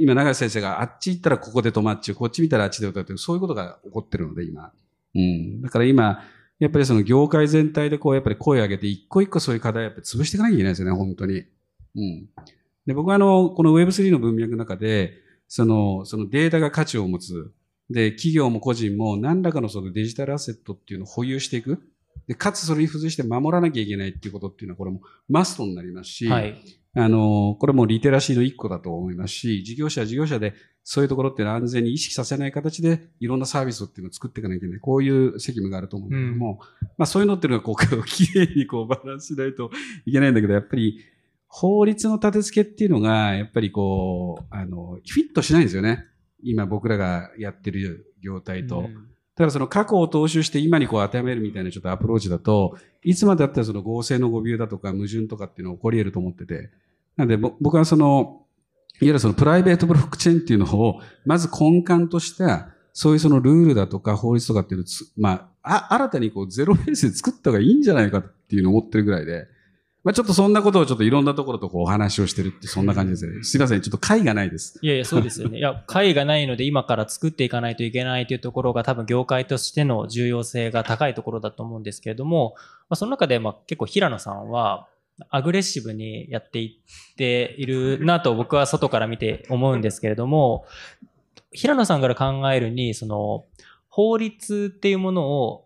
今、長瀬先生があっち行ったらここで止まっちゃう、こっち見たらあっちで止まっちゃう、そういうことが起こってるので、今。うん。だから今、やっぱりその業界全体でこう、やっぱり声を上げて、一個一個そういう課題をやっぱり潰していかなきゃいけないですよね、本当に。うん。で、僕はあの、この Web3 の文脈の中で、その、そのデータが価値を持つ。で、企業も個人も何らかのそのデジタルアセットっていうのを保有していく。で、かつそれに付随して守らなきゃいけないっていうことっていうのは、これもマストになりますし、はい。あの、これもリテラシーの一個だと思いますし、事業者は事業者でそういうところっていうのは安全に意識させない形でいろんなサービスっていうのを作っていかなきゃいけない。こういう責務があると思うんだけども、まあそういうのっていうのはこう、きれいにこうバランスしないといけないんだけど、やっぱり法律の立て付けっていうのが、やっぱりこう、あの、フィットしないんですよね。今僕らがやってる業態と。うんただその過去を踏襲して今にこう当てはめるみたいなちょっとアプローチだと、いつまでだったらその合成の誤謬だとか矛盾とかっていうのが起こり得ると思ってて。なんで僕はその、いわゆるそのプライベートブロックチェーンっていうのを、まず根幹とした、そういうそのルールだとか法律とかっていうのを、まあ、あ新たにこうゼロベースで作った方がいいんじゃないかっていうのを思ってるぐらいで、まあちょっとそんなことをちょっといろんなところとこうお話をしてるってそんな感じですね。すいません、ちょっと解がないです。いやいや、そうですよね。いや、会がないので今から作っていかないといけないというところが多分業界としての重要性が高いところだと思うんですけれども、まあ、その中でまあ結構平野さんはアグレッシブにやっていっているなと僕は外から見て思うんですけれども、平野さんから考えるに、その法律っていうものを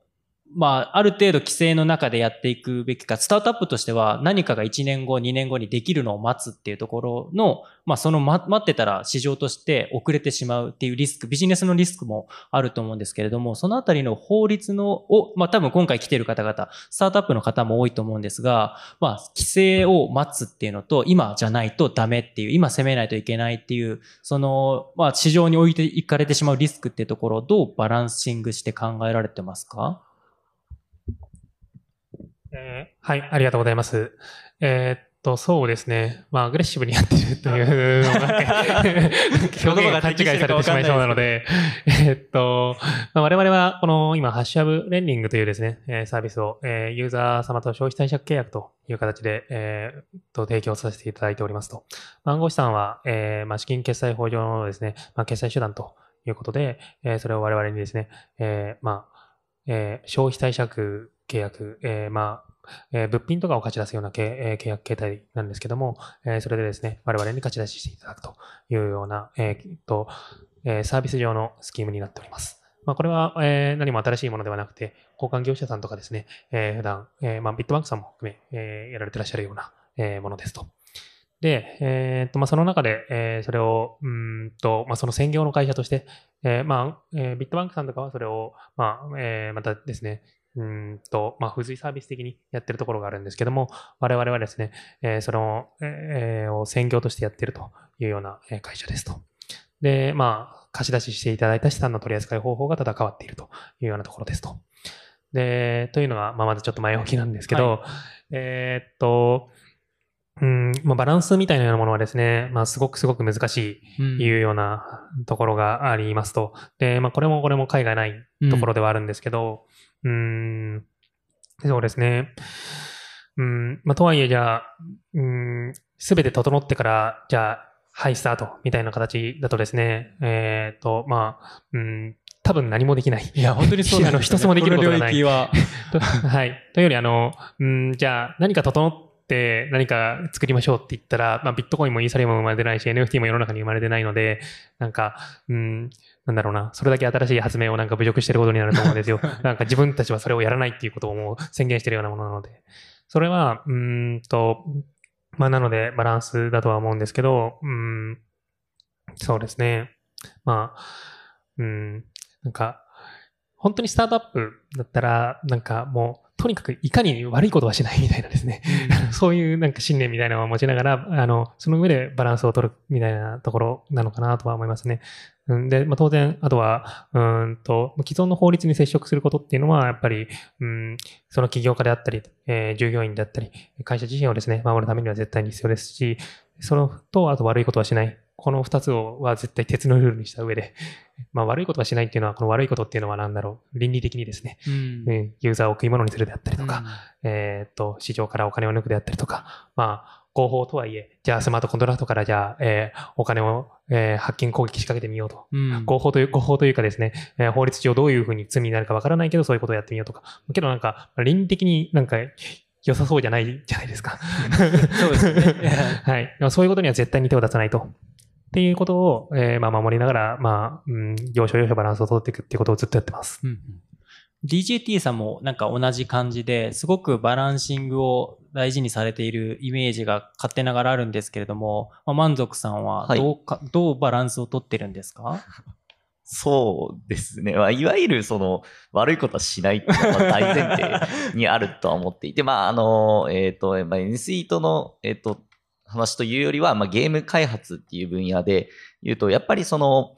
まあ、ある程度規制の中でやっていくべきか、スタートアップとしては何かが1年後、2年後にできるのを待つっていうところの、まあ、その、待ってたら市場として遅れてしまうっていうリスク、ビジネスのリスクもあると思うんですけれども、そのあたりの法律の、を、まあ、多分今回来てる方々、スタートアップの方も多いと思うんですが、まあ、規制を待つっていうのと、今じゃないとダメっていう、今攻めないといけないっていう、その、まあ、市場に置いていかれてしまうリスクっていうところをどうバランシングして考えられてますか？えーはい、ありがとうございます。えーっと、そうですね。まあ、アグレッシブにやってるというのが、表現が勘違いされてしまいそうなので、えーっと、まあ、我々は、この今、ハッシュアブレンディングというですね、えーサービスを、えーユーザー様と消費貸借契約という形で、えーと、提供させていただいておりますと。暗号資産は、えーまあ、資金決済法上のですね、まあ、決済手段ということで、えーそれを我々にですね、えーまあ、えー消費貸借契約、えーまあ、えー物品とかを貸し出すような契,、えー契約形態なんですけども、えーそれでですね、我々に貸し出ししていただくというような、えーっとえーサービス上のスキームになっております。まあ、これは、えー何も新しいものではなくて、交換業者さんとかですね、えー普段、えーまあ、ビットバンクさんも含め、えーやられてらっしゃるような、えーものですと。で、えーっと、まあ、その中で、えーそれを、うーんと、まあ、その専業の会社として、えーまあ、えービットバンクさんとかはそれを、まあ、えーまたですね、うーんと、まあ、付随サービス的にやってるところがあるんですけども、我々はですね、えーその、えーを専業としてやってるというようなえー会社ですと。で、まあ、貸し出ししていただいた資産の取り扱い方法がただ変わっているというようなところですと。で、というのが、まあ、まずちょっと前置きなんですけど、えーっと、うん、まあ、バランスみたいなようなものはですね、まあ、すごくすごく難しうんいいうようなところがありますと。で、まあ、これもこれも海外ないところではあるんですけど、うーん、そうですね。うん、まあ、とはいえ、じゃあ、うん、すべて整ってから、じゃあ、はい、スタートみたいな形だとですね、えっ、と、まあ、うん、多分何もできない。いや、本当にそうですよね あの一つもできることがないは。と はい。というより、あの、うん、じゃあ、何か整って何か作りましょうって言ったら、まあ、ビットコインもイーサリアムも生まれてないし、NFT も世の中に生まれてないので、なんか、うん、なんだろうな、それだけ新しい発明をなんか侮辱してることになると思うんですよ。なんか自分たちはそれをやらないっていうことをもう宣言してるようなものなので。それは、うーんと、まあ、なのでバランスだとは思うんですけど、うん、そうですね。まあ、うん、なんか、本当にスタートアップだったら、なんかもう、とにかくいかに悪いことはしないみたいなですね。そういうなんか信念みたいなのを持ちながら、あの、その上でバランスを取るみたいなところなのかなとは思いますね。うんで、まあ、当然、あとは、うーんと、既存の法律に接触することっていうのは、やっぱり、うん、その起業家であったり、えー従業員であったり、会社自身をですね、守るためには絶対に必要ですし、そのと、あと悪いことはしない。この二つをは絶対鉄のルールにした上で、まあ悪いことはしないっていうのは、この悪いことっていうのは何だろう。倫理的にですね、うんうんユーザーを食い物にするであったりとか、えーっと、市場からお金を抜くであったりとか、まあ、合法とはいえ、じゃあスマートコントラクトからじゃあ、えーお金を、えーハッキング攻撃仕掛けてみようと。うん合法という、合法というかですね、えー法律上どういうふうに罪になるかわからないけど、そういうことをやってみようとか。けどなんか、倫理的になんか良さそうじゃないじゃないですか。そうですね。はい。そういうことには絶対に手を出さないと。っていうことを、えーまあ守りながら、まあ、うん、要所要所バランスを取っていくっていうことをずっとやってます。うんうん DJT さんもなんか同じ感じですごくバランシングを大事にされているイメージが勝手ながらあるんですけれども、まあ、満足さんはどうか、どうバランスを取ってるんですか？そうですね。まあ、いわゆるその悪いことはしないっていうのは大前提にあるとは思っていて、まあ、あの、えっ、と、まあ、NSE との、えっ、と、話というよりは、まあ、ゲーム開発っていう分野で言うと、やっぱりその、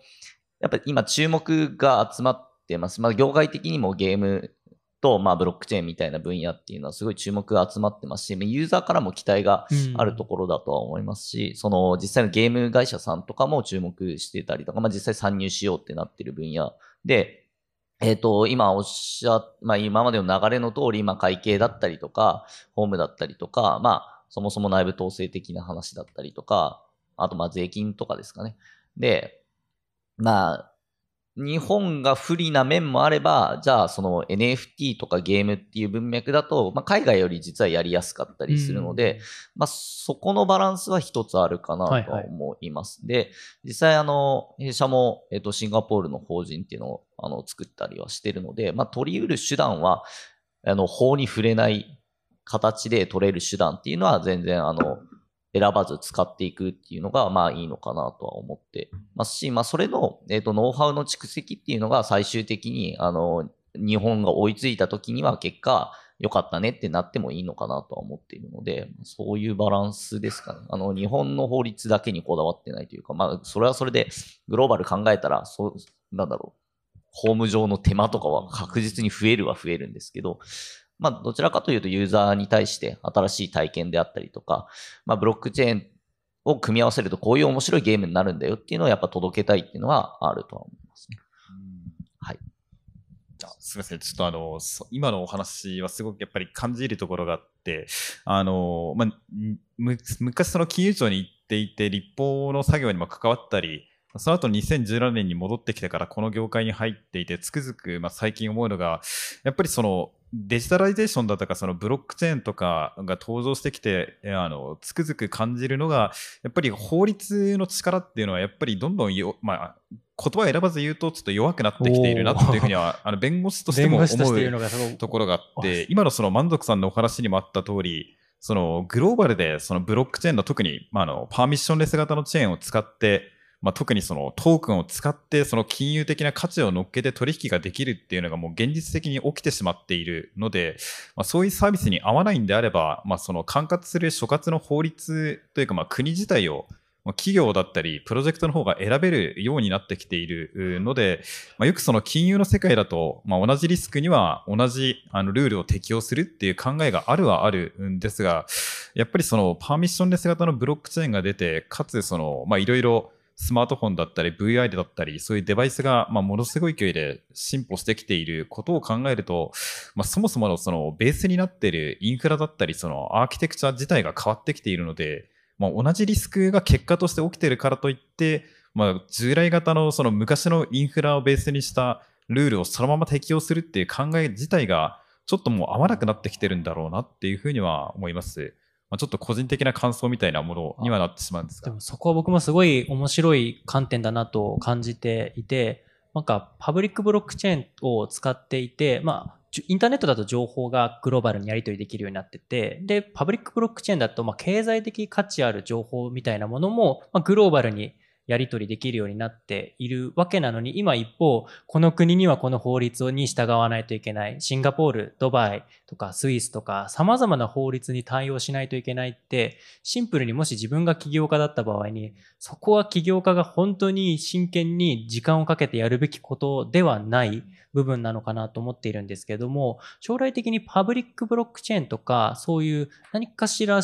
やっぱり今注目が集まってます。まあ、業界的にもゲームと、まあ、ブロックチェーンみたいな分野っていうのはすごい注目が集まってますし、まあユーザーからも期待があるところだとは思いますし、その実際のゲーム会社さんとかも注目してたりとか、まあ、実際参入しようってなってる分野で、えっ、と、今おっしゃ、まあ今までの流れの通り、まあ会計だったりとか、ホームだったりとか、まあそもそも内部統制的な話だったりとか、あとまあ税金とかですかね。で、まあ、日本が不利な面もあれば、じゃあその NFT とかゲームっていう文脈だと、まあ海外より実はやりやすかったりするので、まあそこのバランスは一つあるかなとは思います。で、実際あの、弊社も、えっと、シンガポールの法人っていうのをあの作ったりはしてるので、まあ取り得る手段は、あの、法に触れない形で取れる手段っていうのは全然あの、選ばず使っていくっていうのが、まあいいのかなとは思ってますし、まあそれの、えっ、と、ノウハウの蓄積っていうのが最終的に、あの、日本が追いついた時には結果、良かったねってなってもいいのかなとは思っているので、そういうバランスですかね。あの、日本の法律だけにこだわってないというか、まあ、それはそれで、グローバル考えたら、そう、なんだろう、法務上の手間とかは確実に増えるは増えるんですけど、まあ、どちらかというとユーザーに対して新しい体験であったりとか、まあ、ブロックチェーンを組み合わせるとこういう面白いゲームになるんだよっていうのをやっぱ届けたいっていうのはあるとは思いますね。はい。じゃあすみません。ちょっとあの、そ今のお話はすごくやっぱり感じるところがあって、あの、まあ、む昔その金融庁に行っていて、立法の作業にも関わったり、その後2017年に戻ってきてからこの業界に入っていて、つくづくまあ最近思うのが、やっぱりその digitalization だとか、そのブロックチェーンとかが登場してきて、えあのつくづく感じるのが、やっぱり法律の力っていうのは、やっぱりどんどんよ、まあ、言葉を選ばず言うと、ちょっと弱くなってきているなっていうふうには、あの弁護士としても思うところがあって、今のその満足さんのお話にもあった通り、そのグローバルでそのブロックチェーンの特に、まあ、あの permissionless 型のチェーンを使って、まあ、特にそのトークンを使ってその金融的な価値を乗っけて取引ができるっていうのがもう現実的に起きてしまっているので、まあ、そういうサービスに合わないんであれば、まあ、その管轄する所轄の法律というかまあ国自体を企業だったり、プロジェクトの方が選べるようになってきているので、まあ、よくその金融の世界だと、まあ、同じリスクには同じあのルールを適用するっていう考えがあるはあるんですが、やっぱりそのパーミッションレス型のブロックチェーンが出て、かつその、まあいろいろスマートフォンだったり VI だったり、そういうデバイスが、ま、ものすごい勢いで進歩してきていることを考えると、まあ、そもそものそのベースになっているインフラだったり、そのアーキテクチャ自体が変わってきているので、まあ、同じリスクが結果として起きているからといって、まあ、従来型のその昔のインフラをベースにしたルールをそのまま適用するっていう考え自体が、ちょっともう合わなくなってきてるんだろうなっていうふうには思います。まあ、ちょっと個人的な感想みたいなものにはなってしまうんですが。でもそこは僕もすごい面白い観点だなと感じていて、なんかパブリックブロックチェーンを使っていて、まあ、インターネットだと情報がグローバルにやり取りできるようになってて、で、パブリックブロックチェーンだと、まあ、経済的価値ある情報みたいなものも、まあ、グローバルにやり取りできるようになっているわけなのに、今一方、この国にはこの法律に従わないといけない。シンガポール、ドバイとかスイスとか様々な法律に対応しないといけないって、シンプルにもし自分が起業家だった場合に、そこは起業家が本当に真剣に時間をかけてやるべきことではない部分なのかなと思っているんですけども、将来的にパブリックブロックチェーンとか、そういう何かしら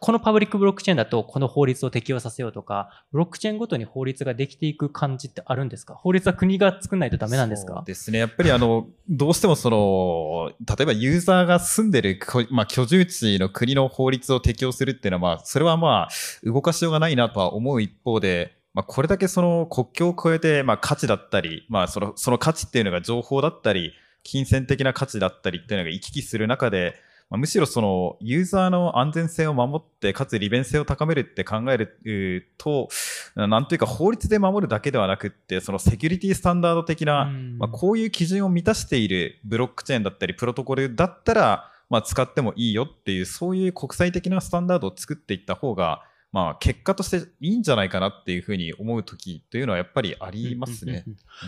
このパブリックブロックチェーンだとこの法律を適用させようとか、ブロックチェーンごとに法律ができていく感じってあるんですか？法律は国が作んないとダメなんですか？そうですね。やっぱりあの、どうしてもその、例えばユーザーが住んでる、まあ、居住地の国の法律を適用するっていうのは、まあ、それはまあ、動かしようがないなとは思う一方で、まあ、これだけその国境を越えて、まあ、価値だったり、まあ、その、その価値っていうのが情報だったり、金銭的な価値だったりっていうのが行き来する中で、まあ、むしろそのユーザーの安全性を守ってかつ利便性を高めるって考えるとなんというか法律で守るだけではなくってそのセキュリティスタンダード的な、まあ、こういう基準を満たしているブロックチェーンだったりプロトコルだったら、まあ、使ってもいいよっていうそういう国際的なスタンダードを作っていった方がまあ、結果としていいんじゃないかなっていうふうに思う時というのはやっぱりありますね。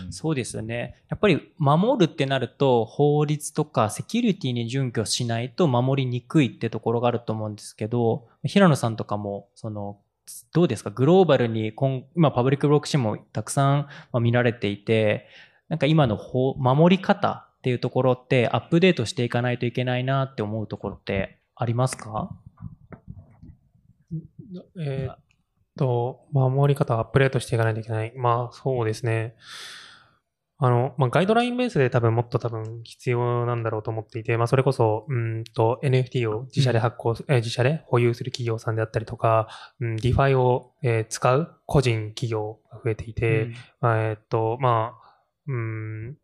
そうですよね。やっぱり守るってなると法律とかセキュリティに準拠しないと守りにくいってところがあると思うんですけど、平野さんとかも、その、どうですか？グローバルに今パブリックブロックチェーンもたくさん見られていて、なんか今の守り方っていうところってアップデートしていかないといけないなって思うところってありますか？えー、っと、守り方をアップデートしていかないといけない。まあ、そうですね。あの、まあ、ガイドラインベースで多分もっと多分必要なんだろうと思っていて、まあ、それこそ、うんと、NFT を自社で発行、うん、え自社で保有する企業さんであったりとか、うん、DeFi を、えー、使う個人企業が増えていて、うん、まあ、えー、っと、まあ、うん、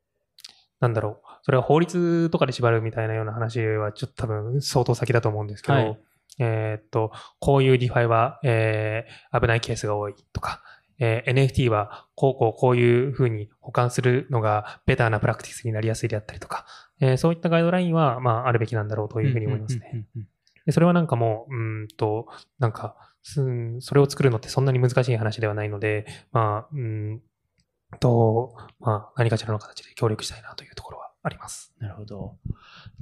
なんだろう。それは法律とかで縛るみたいなような話はちょっと多分相当先だと思うんですけど、はいえっと、こういう DeFi は、えー、危ないケースが多いとか、えー、NFT はこうこうこういうふうに保管するのがベターなプラクティスになりやすいであったりとか、えー、そういったガイドラインは、まあ、あるべきなんだろうというふうに思いますね。でそれはなんかもう、うんと、なんか、それを作るのってそんなに難しい話ではないので、まあ、うんと、まあ、何かしらの形で協力したいなというところはあります。なるほど。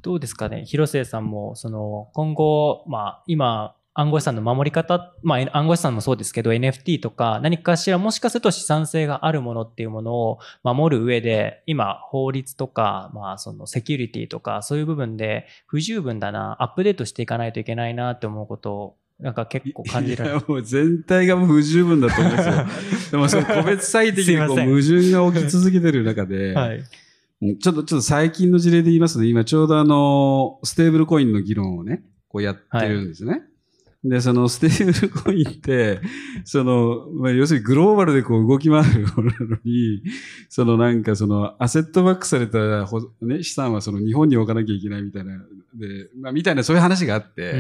どうですかね、広末さんも、その、今後、まあ、今、暗号資産の守り方、まあ、暗号資産もそうですけど、NFT とか、何かしらもしかすると資産性があるものっていうものを守る上で、今、法律とか、まあ、そのセキュリティとか、そういう部分で不十分だな、アップデートしていかないといけないなって思うことを、なんか結構感じられる。もう全体がもう不十分だと思うんですよ。でもその個別最適にこう矛盾が起き続けてる中で、はい、ちょっと、ちょっと最近の事例で言いますと、今ちょうどあの、ステーブルコインの議論をね、こうやってるんですね。はい、で、そのステーブルコインって、その、まあ、要するにグローバルでこう動き回るものなのに、そのなんかそのアセットバックされた、ね、資産はその日本に置かなきゃいけないみたいな、で、まあ、みたいなそういう話があって、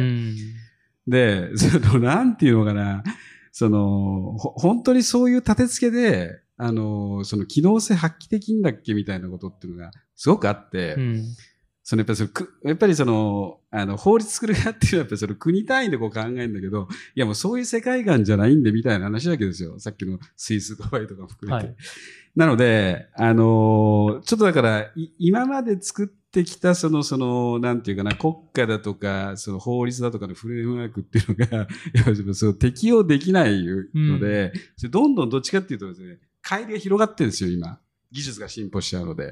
で、その、なんていうのかな、その、本当にそういう立て付けで、あの、その機能性発揮できんだっけみたいなことっていうのがすごくあって、うん、そのやっぱりその、やっぱりその、あの、法律作るやっていうのはやっぱりその国単位でこう考えるんだけど、いやもうそういう世界観じゃないんでみたいな話だけですよ。さっきのスイスドバイとか含めて。はい、なので、あのちょっとだから、今まで作ってきたその、その、なんていうかな、国家だとか、その法律だとかのフレームワークっていうのが、やっぱりその適用できないので、うん、どんどんどっちかっていうとですね、乖離が広がってるんですよ、今。技術が進歩しちゃうので。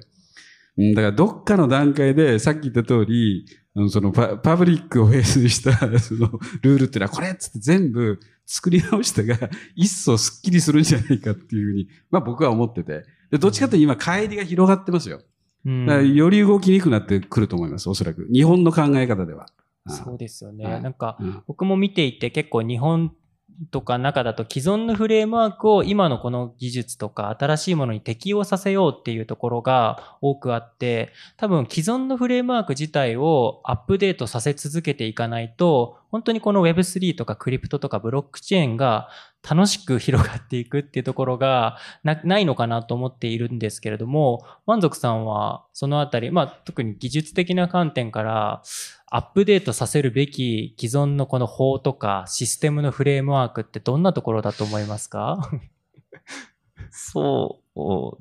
うん、だからどっかの段階で、さっき言った通り、あのそのパパブリックをベースにした そのルールっていうのはこれっつって全部作り直したが一層スッキリするんじゃないかっていうふうに、まあ僕は思ってて。でどっちかというと今、帰りが広がってますよ。うんだからより動きにくくなってくると思います、おそらく。日本の考え方では。そうですよね。はいなんか、うん僕も見ていて結構日本とか中だと既存のフレームワークを今のこの技術とか新しいものに適用させようっていうところが多くあって、多分既存のフレームワーク自体をアップデートさせ続けていかないと、本当にこの Web3 とかクリプトとかブロックチェーンが楽しく広がっていくっていうところがなないのかなと思っているんですけれども、満足さんはそのあたり、まあ特に技術的な観点からアップデートさせるべき既存のこの法とかシステムのフレームワークってどんなところだと思いますか？そう、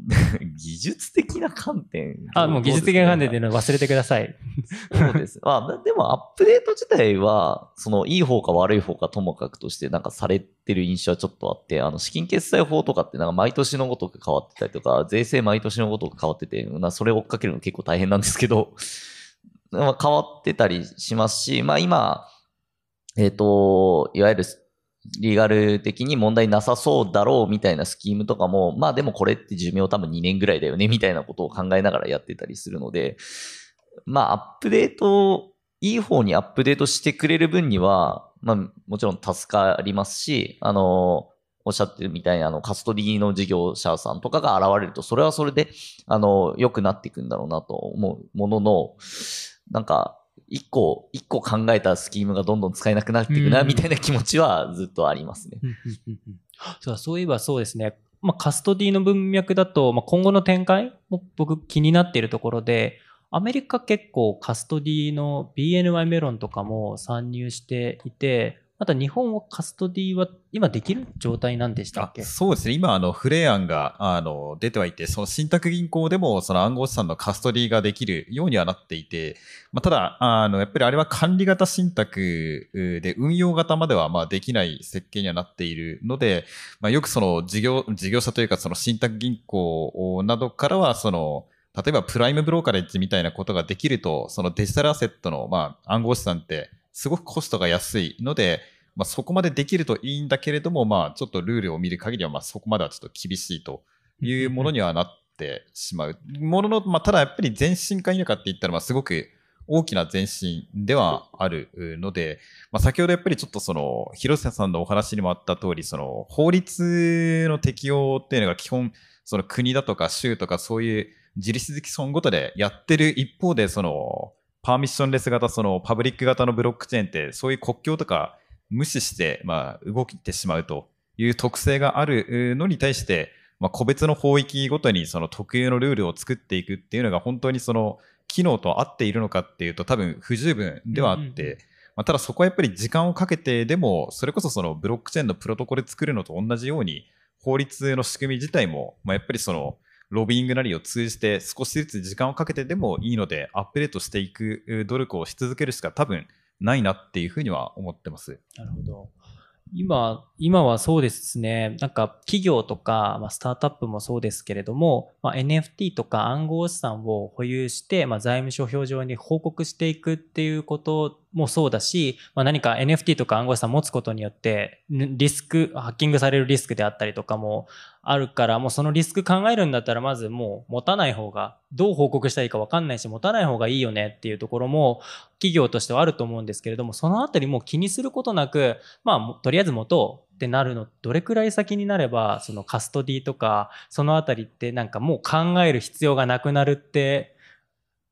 技術的な観点。あ、もう技術的な観点っていうのは忘れてください。そうです。まあ、でもアップデート自体は、その、いい方か悪い方かともかくとして、なんかされてる印象はちょっとあって、あの、資金決済法とかってなんか毎年のごとく変わってたりとか、税制毎年のごとく変わってて、なそれを追っかけるの結構大変なんですけど、まあ、変わってたりしますし、まあ今、えっ、と、いわゆるリーガル的に問題なさそうだろうみたいなスキームとかも、まあでもこれって寿命多分2年ぐらいだよねみたいなことを考えながらやってたりするので、まあアップデート、いい方にアップデートしてくれる分には、まあもちろん助かりますし、あの、おっしゃってるみたいにあのカストリーの事業者さんとかが現れると、それはそれで、あの、良くなっていくんだろうなと思うものの、なんか、一個、一個考えたスキームがどんどん使えなくなっていくな、うんみたいな気持ちはずっとありますね。そうそういえばそうですね。まあ、カストディの文脈だと、まあ、今後の展開も僕気になっているところで、アメリカ結構カストディの BNY メロンとかも参入していて、また日本はカストディは今できる状態なんでしたっけ？そうですね。今、あの、フレー案が、あの、出てはいて、その信託銀行でも、その暗号資産のカストリーができるようにはなっていて、まあ、ただ、あの、やっぱりあれは管理型信託で、運用型までは、まあ、できない設計にはなっているので、まあ、よくその事業、事業者というか、その信託銀行などからは、その、例えばプライムブローカレッジみたいなことができると、そのデジタルアセットの、まあ、暗号資産って、すごくコストが安いので、まあ、そこまでできるといいんだけれども、まあ、ちょっとルールを見る限りは、まあ、そこまではちょっと厳しいというものにはなってしまう。ものの、まあ、ただやっぱり前進か否かって言ったら、まあ、すごく大きな前進ではあるので、まあ、先ほどやっぱりちょっとその、広瀬さんのお話にもあった通り、その、法律の適用っていうのが基本、その国だとか州とかそういう自立的損ごとでやってる一方で、その、パーミッションレス型、そのパブリック型のブロックチェーンって、そういう国境とか無視して、まあ、動いてしまうという特性があるのに対して、まあ、個別の法域ごとにその特有のルールを作っていくっていうのが本当にその機能と合っているのかっていうと多分不十分ではあって、うんうんうん。まあ、ただそこはやっぱり時間をかけてでも、それこそそのブロックチェーンのプロトコル作るのと同じように、法律の仕組み自体も、まあ、やっぱりその、ロビーイングなりを通じて少しずつ時間をかけてでもいいのでアップデートしていく努力をし続けるしか多分ないなっていうふうには思ってます。なるほど。今、今はそうですね。なんか企業とか、まあ、スタートアップもそうですけれども、まあ、NFT とか暗号資産を保有して、まあ、財務諸表上に報告していくっていうこともそうだし、まあ、何か NFT とか暗号資産持つことによって、リスク、ハッキングされるリスクであったりとかもあるから、もうそのリスク考えるんだったら、まずもう持たない方が、どう報告したらいいか分かんないし、持たない方がいいよねっていうところも、企業としてはあると思うんですけれども、そのあたりも気にすることなく、まあ、とりあえず持とうってなるの、どれくらい先になれば、そのカストディとか、そのあたりってなんかもう考える必要がなくなるって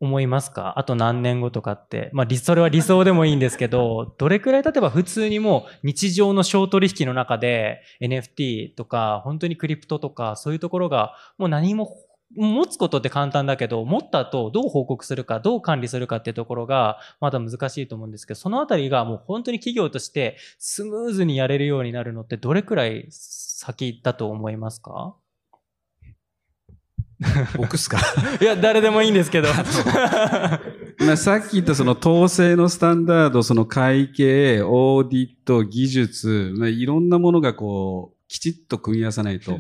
思いますか？あと何年後とかって。まあ、理それは理想でもいいんですけど、どれくらい例えば普通にもう日常の小取引の中で NFT とか、本当にクリプトとか、そういうところがもう何も持つことって簡単だけど、持った後どう報告するか、どう管理するかっていうところがまだ難しいと思うんですけど、そのあたりがもう本当に企業としてスムーズにやれるようになるのってどれくらい先だと思いますか？僕っすか？いや、誰でもいいんですけど。まあさっき言ったその統制のスタンダード、その会計、オーディット、技術、まあ、いろんなものがこう、きちっと組み合わさないと。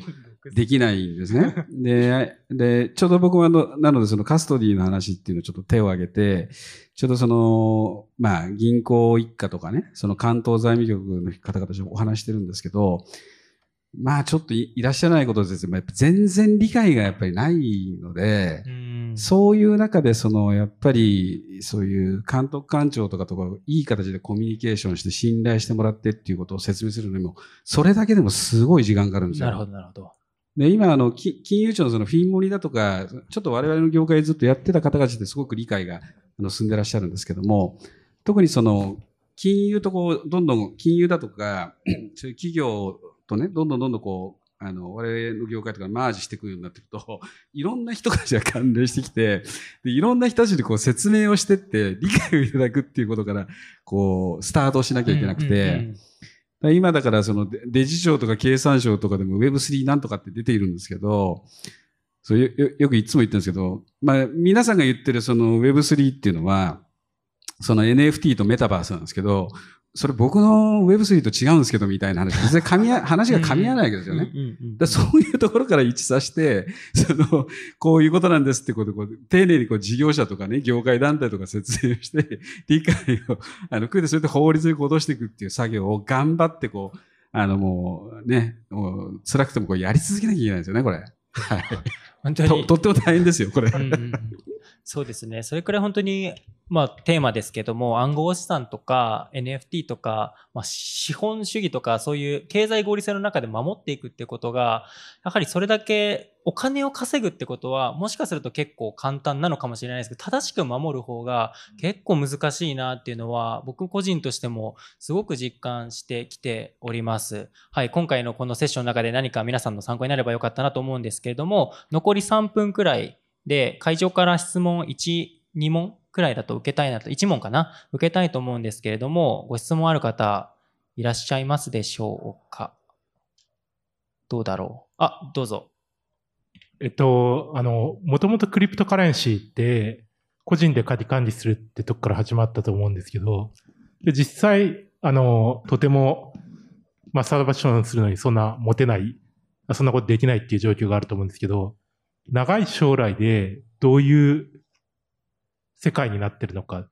できないんですね。で、で、ちょうど僕はの、なのでそのカストディの話っていうのをちょっと手を挙げて、ちょうどその、まあ、銀行一家とかね、その関東財務局の方々とお話してるんですけど、まあちょっといらっしゃらないことですけど、全然理解がやっぱりないので、そういう中でそのやっぱりそういう監督官庁とかとかいい形でコミュニケーションして信頼してもらってっていうことを説明するのにも、それだけでもすごい時間かかるんですよ。なるほど、なるほど。で、今、あの、金融庁のそのフィンモリだとか、ちょっと我々の業界ずっとやってた方々ってすごく理解があの進んでらっしゃるんですけども、特にその、金融とこう、どんどん金融だとか、そういう企業とね、どんどんどんどんこう、あの、我々の業界とかマージしていくようになっていくと、いろんな人たちが関連してきて、でいろんな人たちにこう説明をしてって、理解をいただくっていうことから、こう、スタートしなきゃいけなくて、今だからそのデジ庁とか経産省とかでも Web3 なんとかって出ているんですけど、そうよよくいつも言ってるんですけど、まあ皆さんが言ってるその Web3 っていうのは、その NFT とメタバースなんですけど、それ僕の Web3 と違うんですけどみたいな話。全然噛み話が噛み合わないわけですよね。だそういうところから一致させて、その、こういうことなんですってことこう、丁寧にこう事業者とかね、業界団体とか説明して、理解を、あの、くでそれで法律に戻していくっていう作業を頑張ってこう、あのもうね、もう辛くてもこうやり続けなきゃいけないんですよね、これ。はい。本当にと。とっても大変ですよ、これ。うんうんそうですね。それくらい本当に、まあ、テーマですけども、暗号資産とか NFT とか、まあ、資本主義とか、そういう経済合理性の中で守っていくってことが、やはりそれだけお金を稼ぐってことは、もしかすると結構簡単なのかもしれないですけど、正しく守る方が結構難しいなっていうのは、僕個人としてもすごく実感してきております。はい、今回のこのセッションの中で何か皆さんの参考になればよかったなと思うんですけれども、残り3分くらいで、会場から質問1、2問くらいだと受けたいなと、1問かな？受けたいと思うんですけれども、ご質問ある方、いらっしゃいますでしょうか？どうだろう？あ、どうぞ。えっと、あの、もともとクリプトカレンシーって、個人で借り管理するってとこから始まったと思うんですけど、で実際、あの、とても、まあ、サーバーションするのにそんな持てない、そんなことできないっていう状況があると思うんですけど、長い将来でどういう世界になってるのか、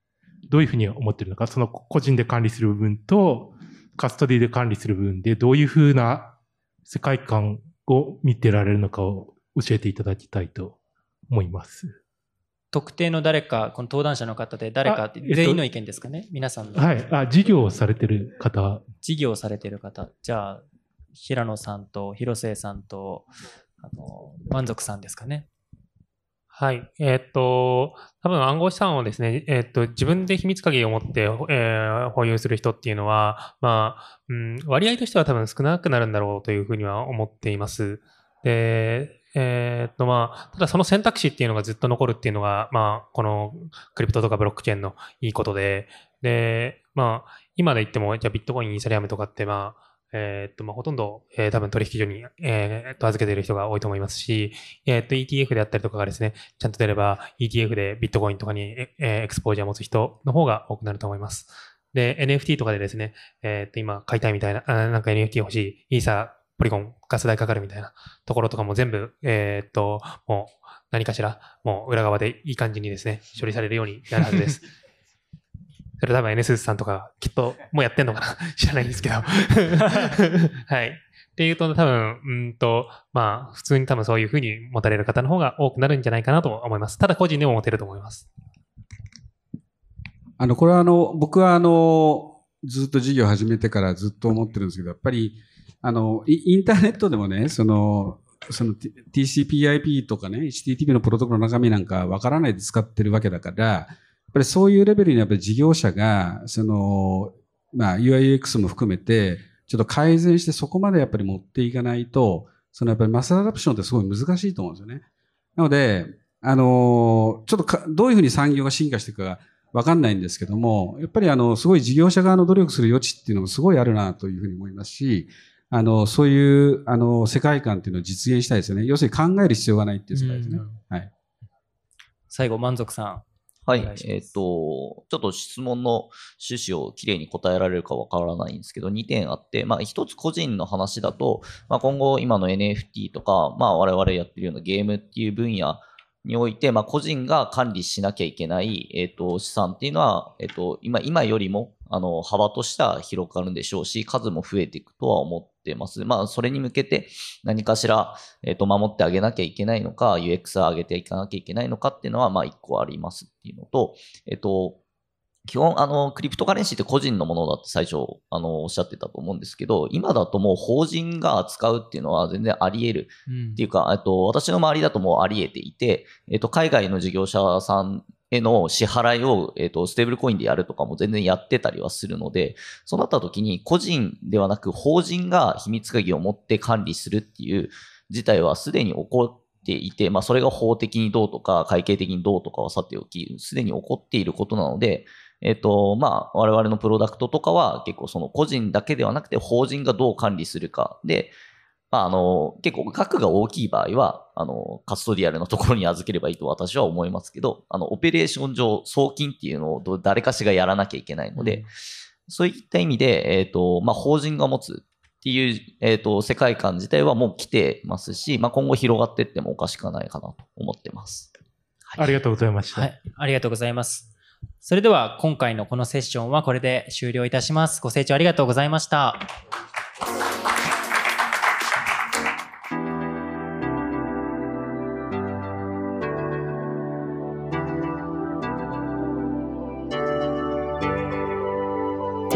どういうふうに思ってるのか、その個人で管理する部分とカストディで管理する部分でどういうふうな世界観を見てられるのかを教えていただきたいと思います。特定の誰か、この登壇者の方で誰か、全員の意見ですかね、皆さんの。はい。あ、事業をされてる方。事業をされてる方。じゃあ、平野さんと広末さんと、あの、満足さんですかね？はい。えー、っと、多分暗号資産をですね、えー、っと、自分で秘密鍵を持って、えー、保有する人っていうのは、まあ、うん、割合としては多分少なくなるんだろうというふうには思っています。で、えー、っとまあ、ただその選択肢っていうのがずっと残るっていうのが、まあ、このクリプトとかブロックチェーンのいいことで、で、まあ、今で言っても、じゃあビットコイン、イーサリアムとかって、まあ、えー、っと、まあ、ほとんど、えー、多分取引所に、えー、っと、預けている人が多いと思いますし、え、っと、ETF であったりとかがですね、ちゃんと出れば ETF でビットコインとかに、えー、エクスポージャーを持つ人の方が多くなると思います。で、NFT とかでですね、え、っと、今買いたいみたいな、あなんか NFT 欲しい、イーサーポリゴン、ガス代かかるみたいなところとかも全部、え、っと、もう何かしら、もう裏側でいい感じにですね、処理されるようになるはずです。それ多分 NSS さんとかきっともうやってんのかな？知らないんですけど はい。っていうと多分、うんと、まあ、普通に多分そういうふうに持たれる方の方が多くなるんじゃないかなと思います。ただ個人でも持てると思います。あの、これはあの、僕はあの、ずっと事業始めてからずっと思ってるんですけど、やっぱり、あの、インターネットでもね、その、その TCPIP とかね、HTTP のプロトコルの中身なんかわからないで使ってるわけだから、ぱりそういうレベルにやっぱり事業者が、その、まあ UIUX も含めて、ちょっと改善してそこまでやっぱり持っていかないと、そのやっぱりマスアダプションってすごい難しいと思うんですよね。なので、あの、ちょっとかどういうふうに産業が進化していくかわかんないんですけども、やっぱりあの、すごい事業者側の努力する余地っていうのもすごいあるなというふうに思いますし、あの、そういう、あの、世界観っていうのを実現したいですよね。要するに考える必要がないっていう世界ですね。はい。最後、満足さん。はいえっ、と、ちょっと質問の趣旨をきれいに答えられるかわからないんですけど、2点あって、まあ、1つ個人の話だと、まあ、今後、今の NFT とか、まあ、我々やってるようなゲームっていう分野において、まあ、個人が管理しなきゃいけない、えっ、と、資産っていうのは、えっ、と、今、今よりも、あの、幅としては広がるんでしょうし、数も増えていくとは思ってます。まあ、それに向けて何かしら、えっ、と、守ってあげなきゃいけないのか、UX を上げていかなきゃいけないのかっていうのは、まあ、一個ありますっていうのと、えっ、と、基本、あの、クリプトカレンシーって個人のものだって最初、あの、おっしゃってたと思うんですけど、今だともう法人が扱うっていうのは全然あり得るうんっていうか、えっと、私の周りだともうあり得ていて、えっと、海外の事業者さんへの支払いを、えっと、ステーブルコインでやるとかも全然やってたりはするので、そうなった時に個人ではなく法人が秘密鍵を持って管理するっていう事態はすでに起こっていて、まあ、それが法的にどうとか、会計的にどうとかはさておき、すでに起こっていることなので、えっと、まあ、我々のプロダクトとかは結構その個人だけではなくて法人がどう管理するか。で、まあ、あの、結構額が大きい場合は、あの、カストディアルのところに預ければいいと私は思いますけど、あの、オペレーション上、送金っていうのをど誰かしがやらなきゃいけないので、そういった意味で、えっ、と、まあ、法人が持つっていう、えっ、と、世界観自体はもう来てますし、まあ、今後広がっていってもおかしくはないかなと思ってます。ありがとうございました。はい、ありがとうございます。それでは今回のこのセッションはこれで終了いたします。ご清聴ありがとうございました。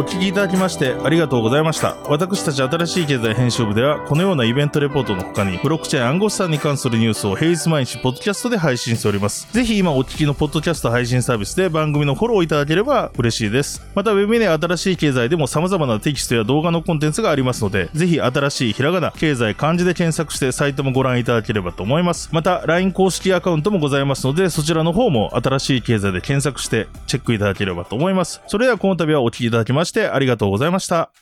お聞きいただきましてありがとうございました。私たち新しい経済編集部では、このようなイベントレポートの他に、ブロックチェーン暗号資産に関するニュースを平日毎日ポッドキャストで配信しております。ぜひ今お聞きのポッドキャスト配信サービスで番組のフォローいただければ嬉しいです。また、ウェブメディア新しい経済でも様々なテキストや動画のコンテンツがありますので、ぜひ新しいひらがな、経済、漢字で検索してサイトもご覧いただければと思います。また、LINE 公式アカウントもございますので、そちらの方も新しい経済で検索してチェックいただければと思います。それではこの度はお聞きいただきましてありがとうございました。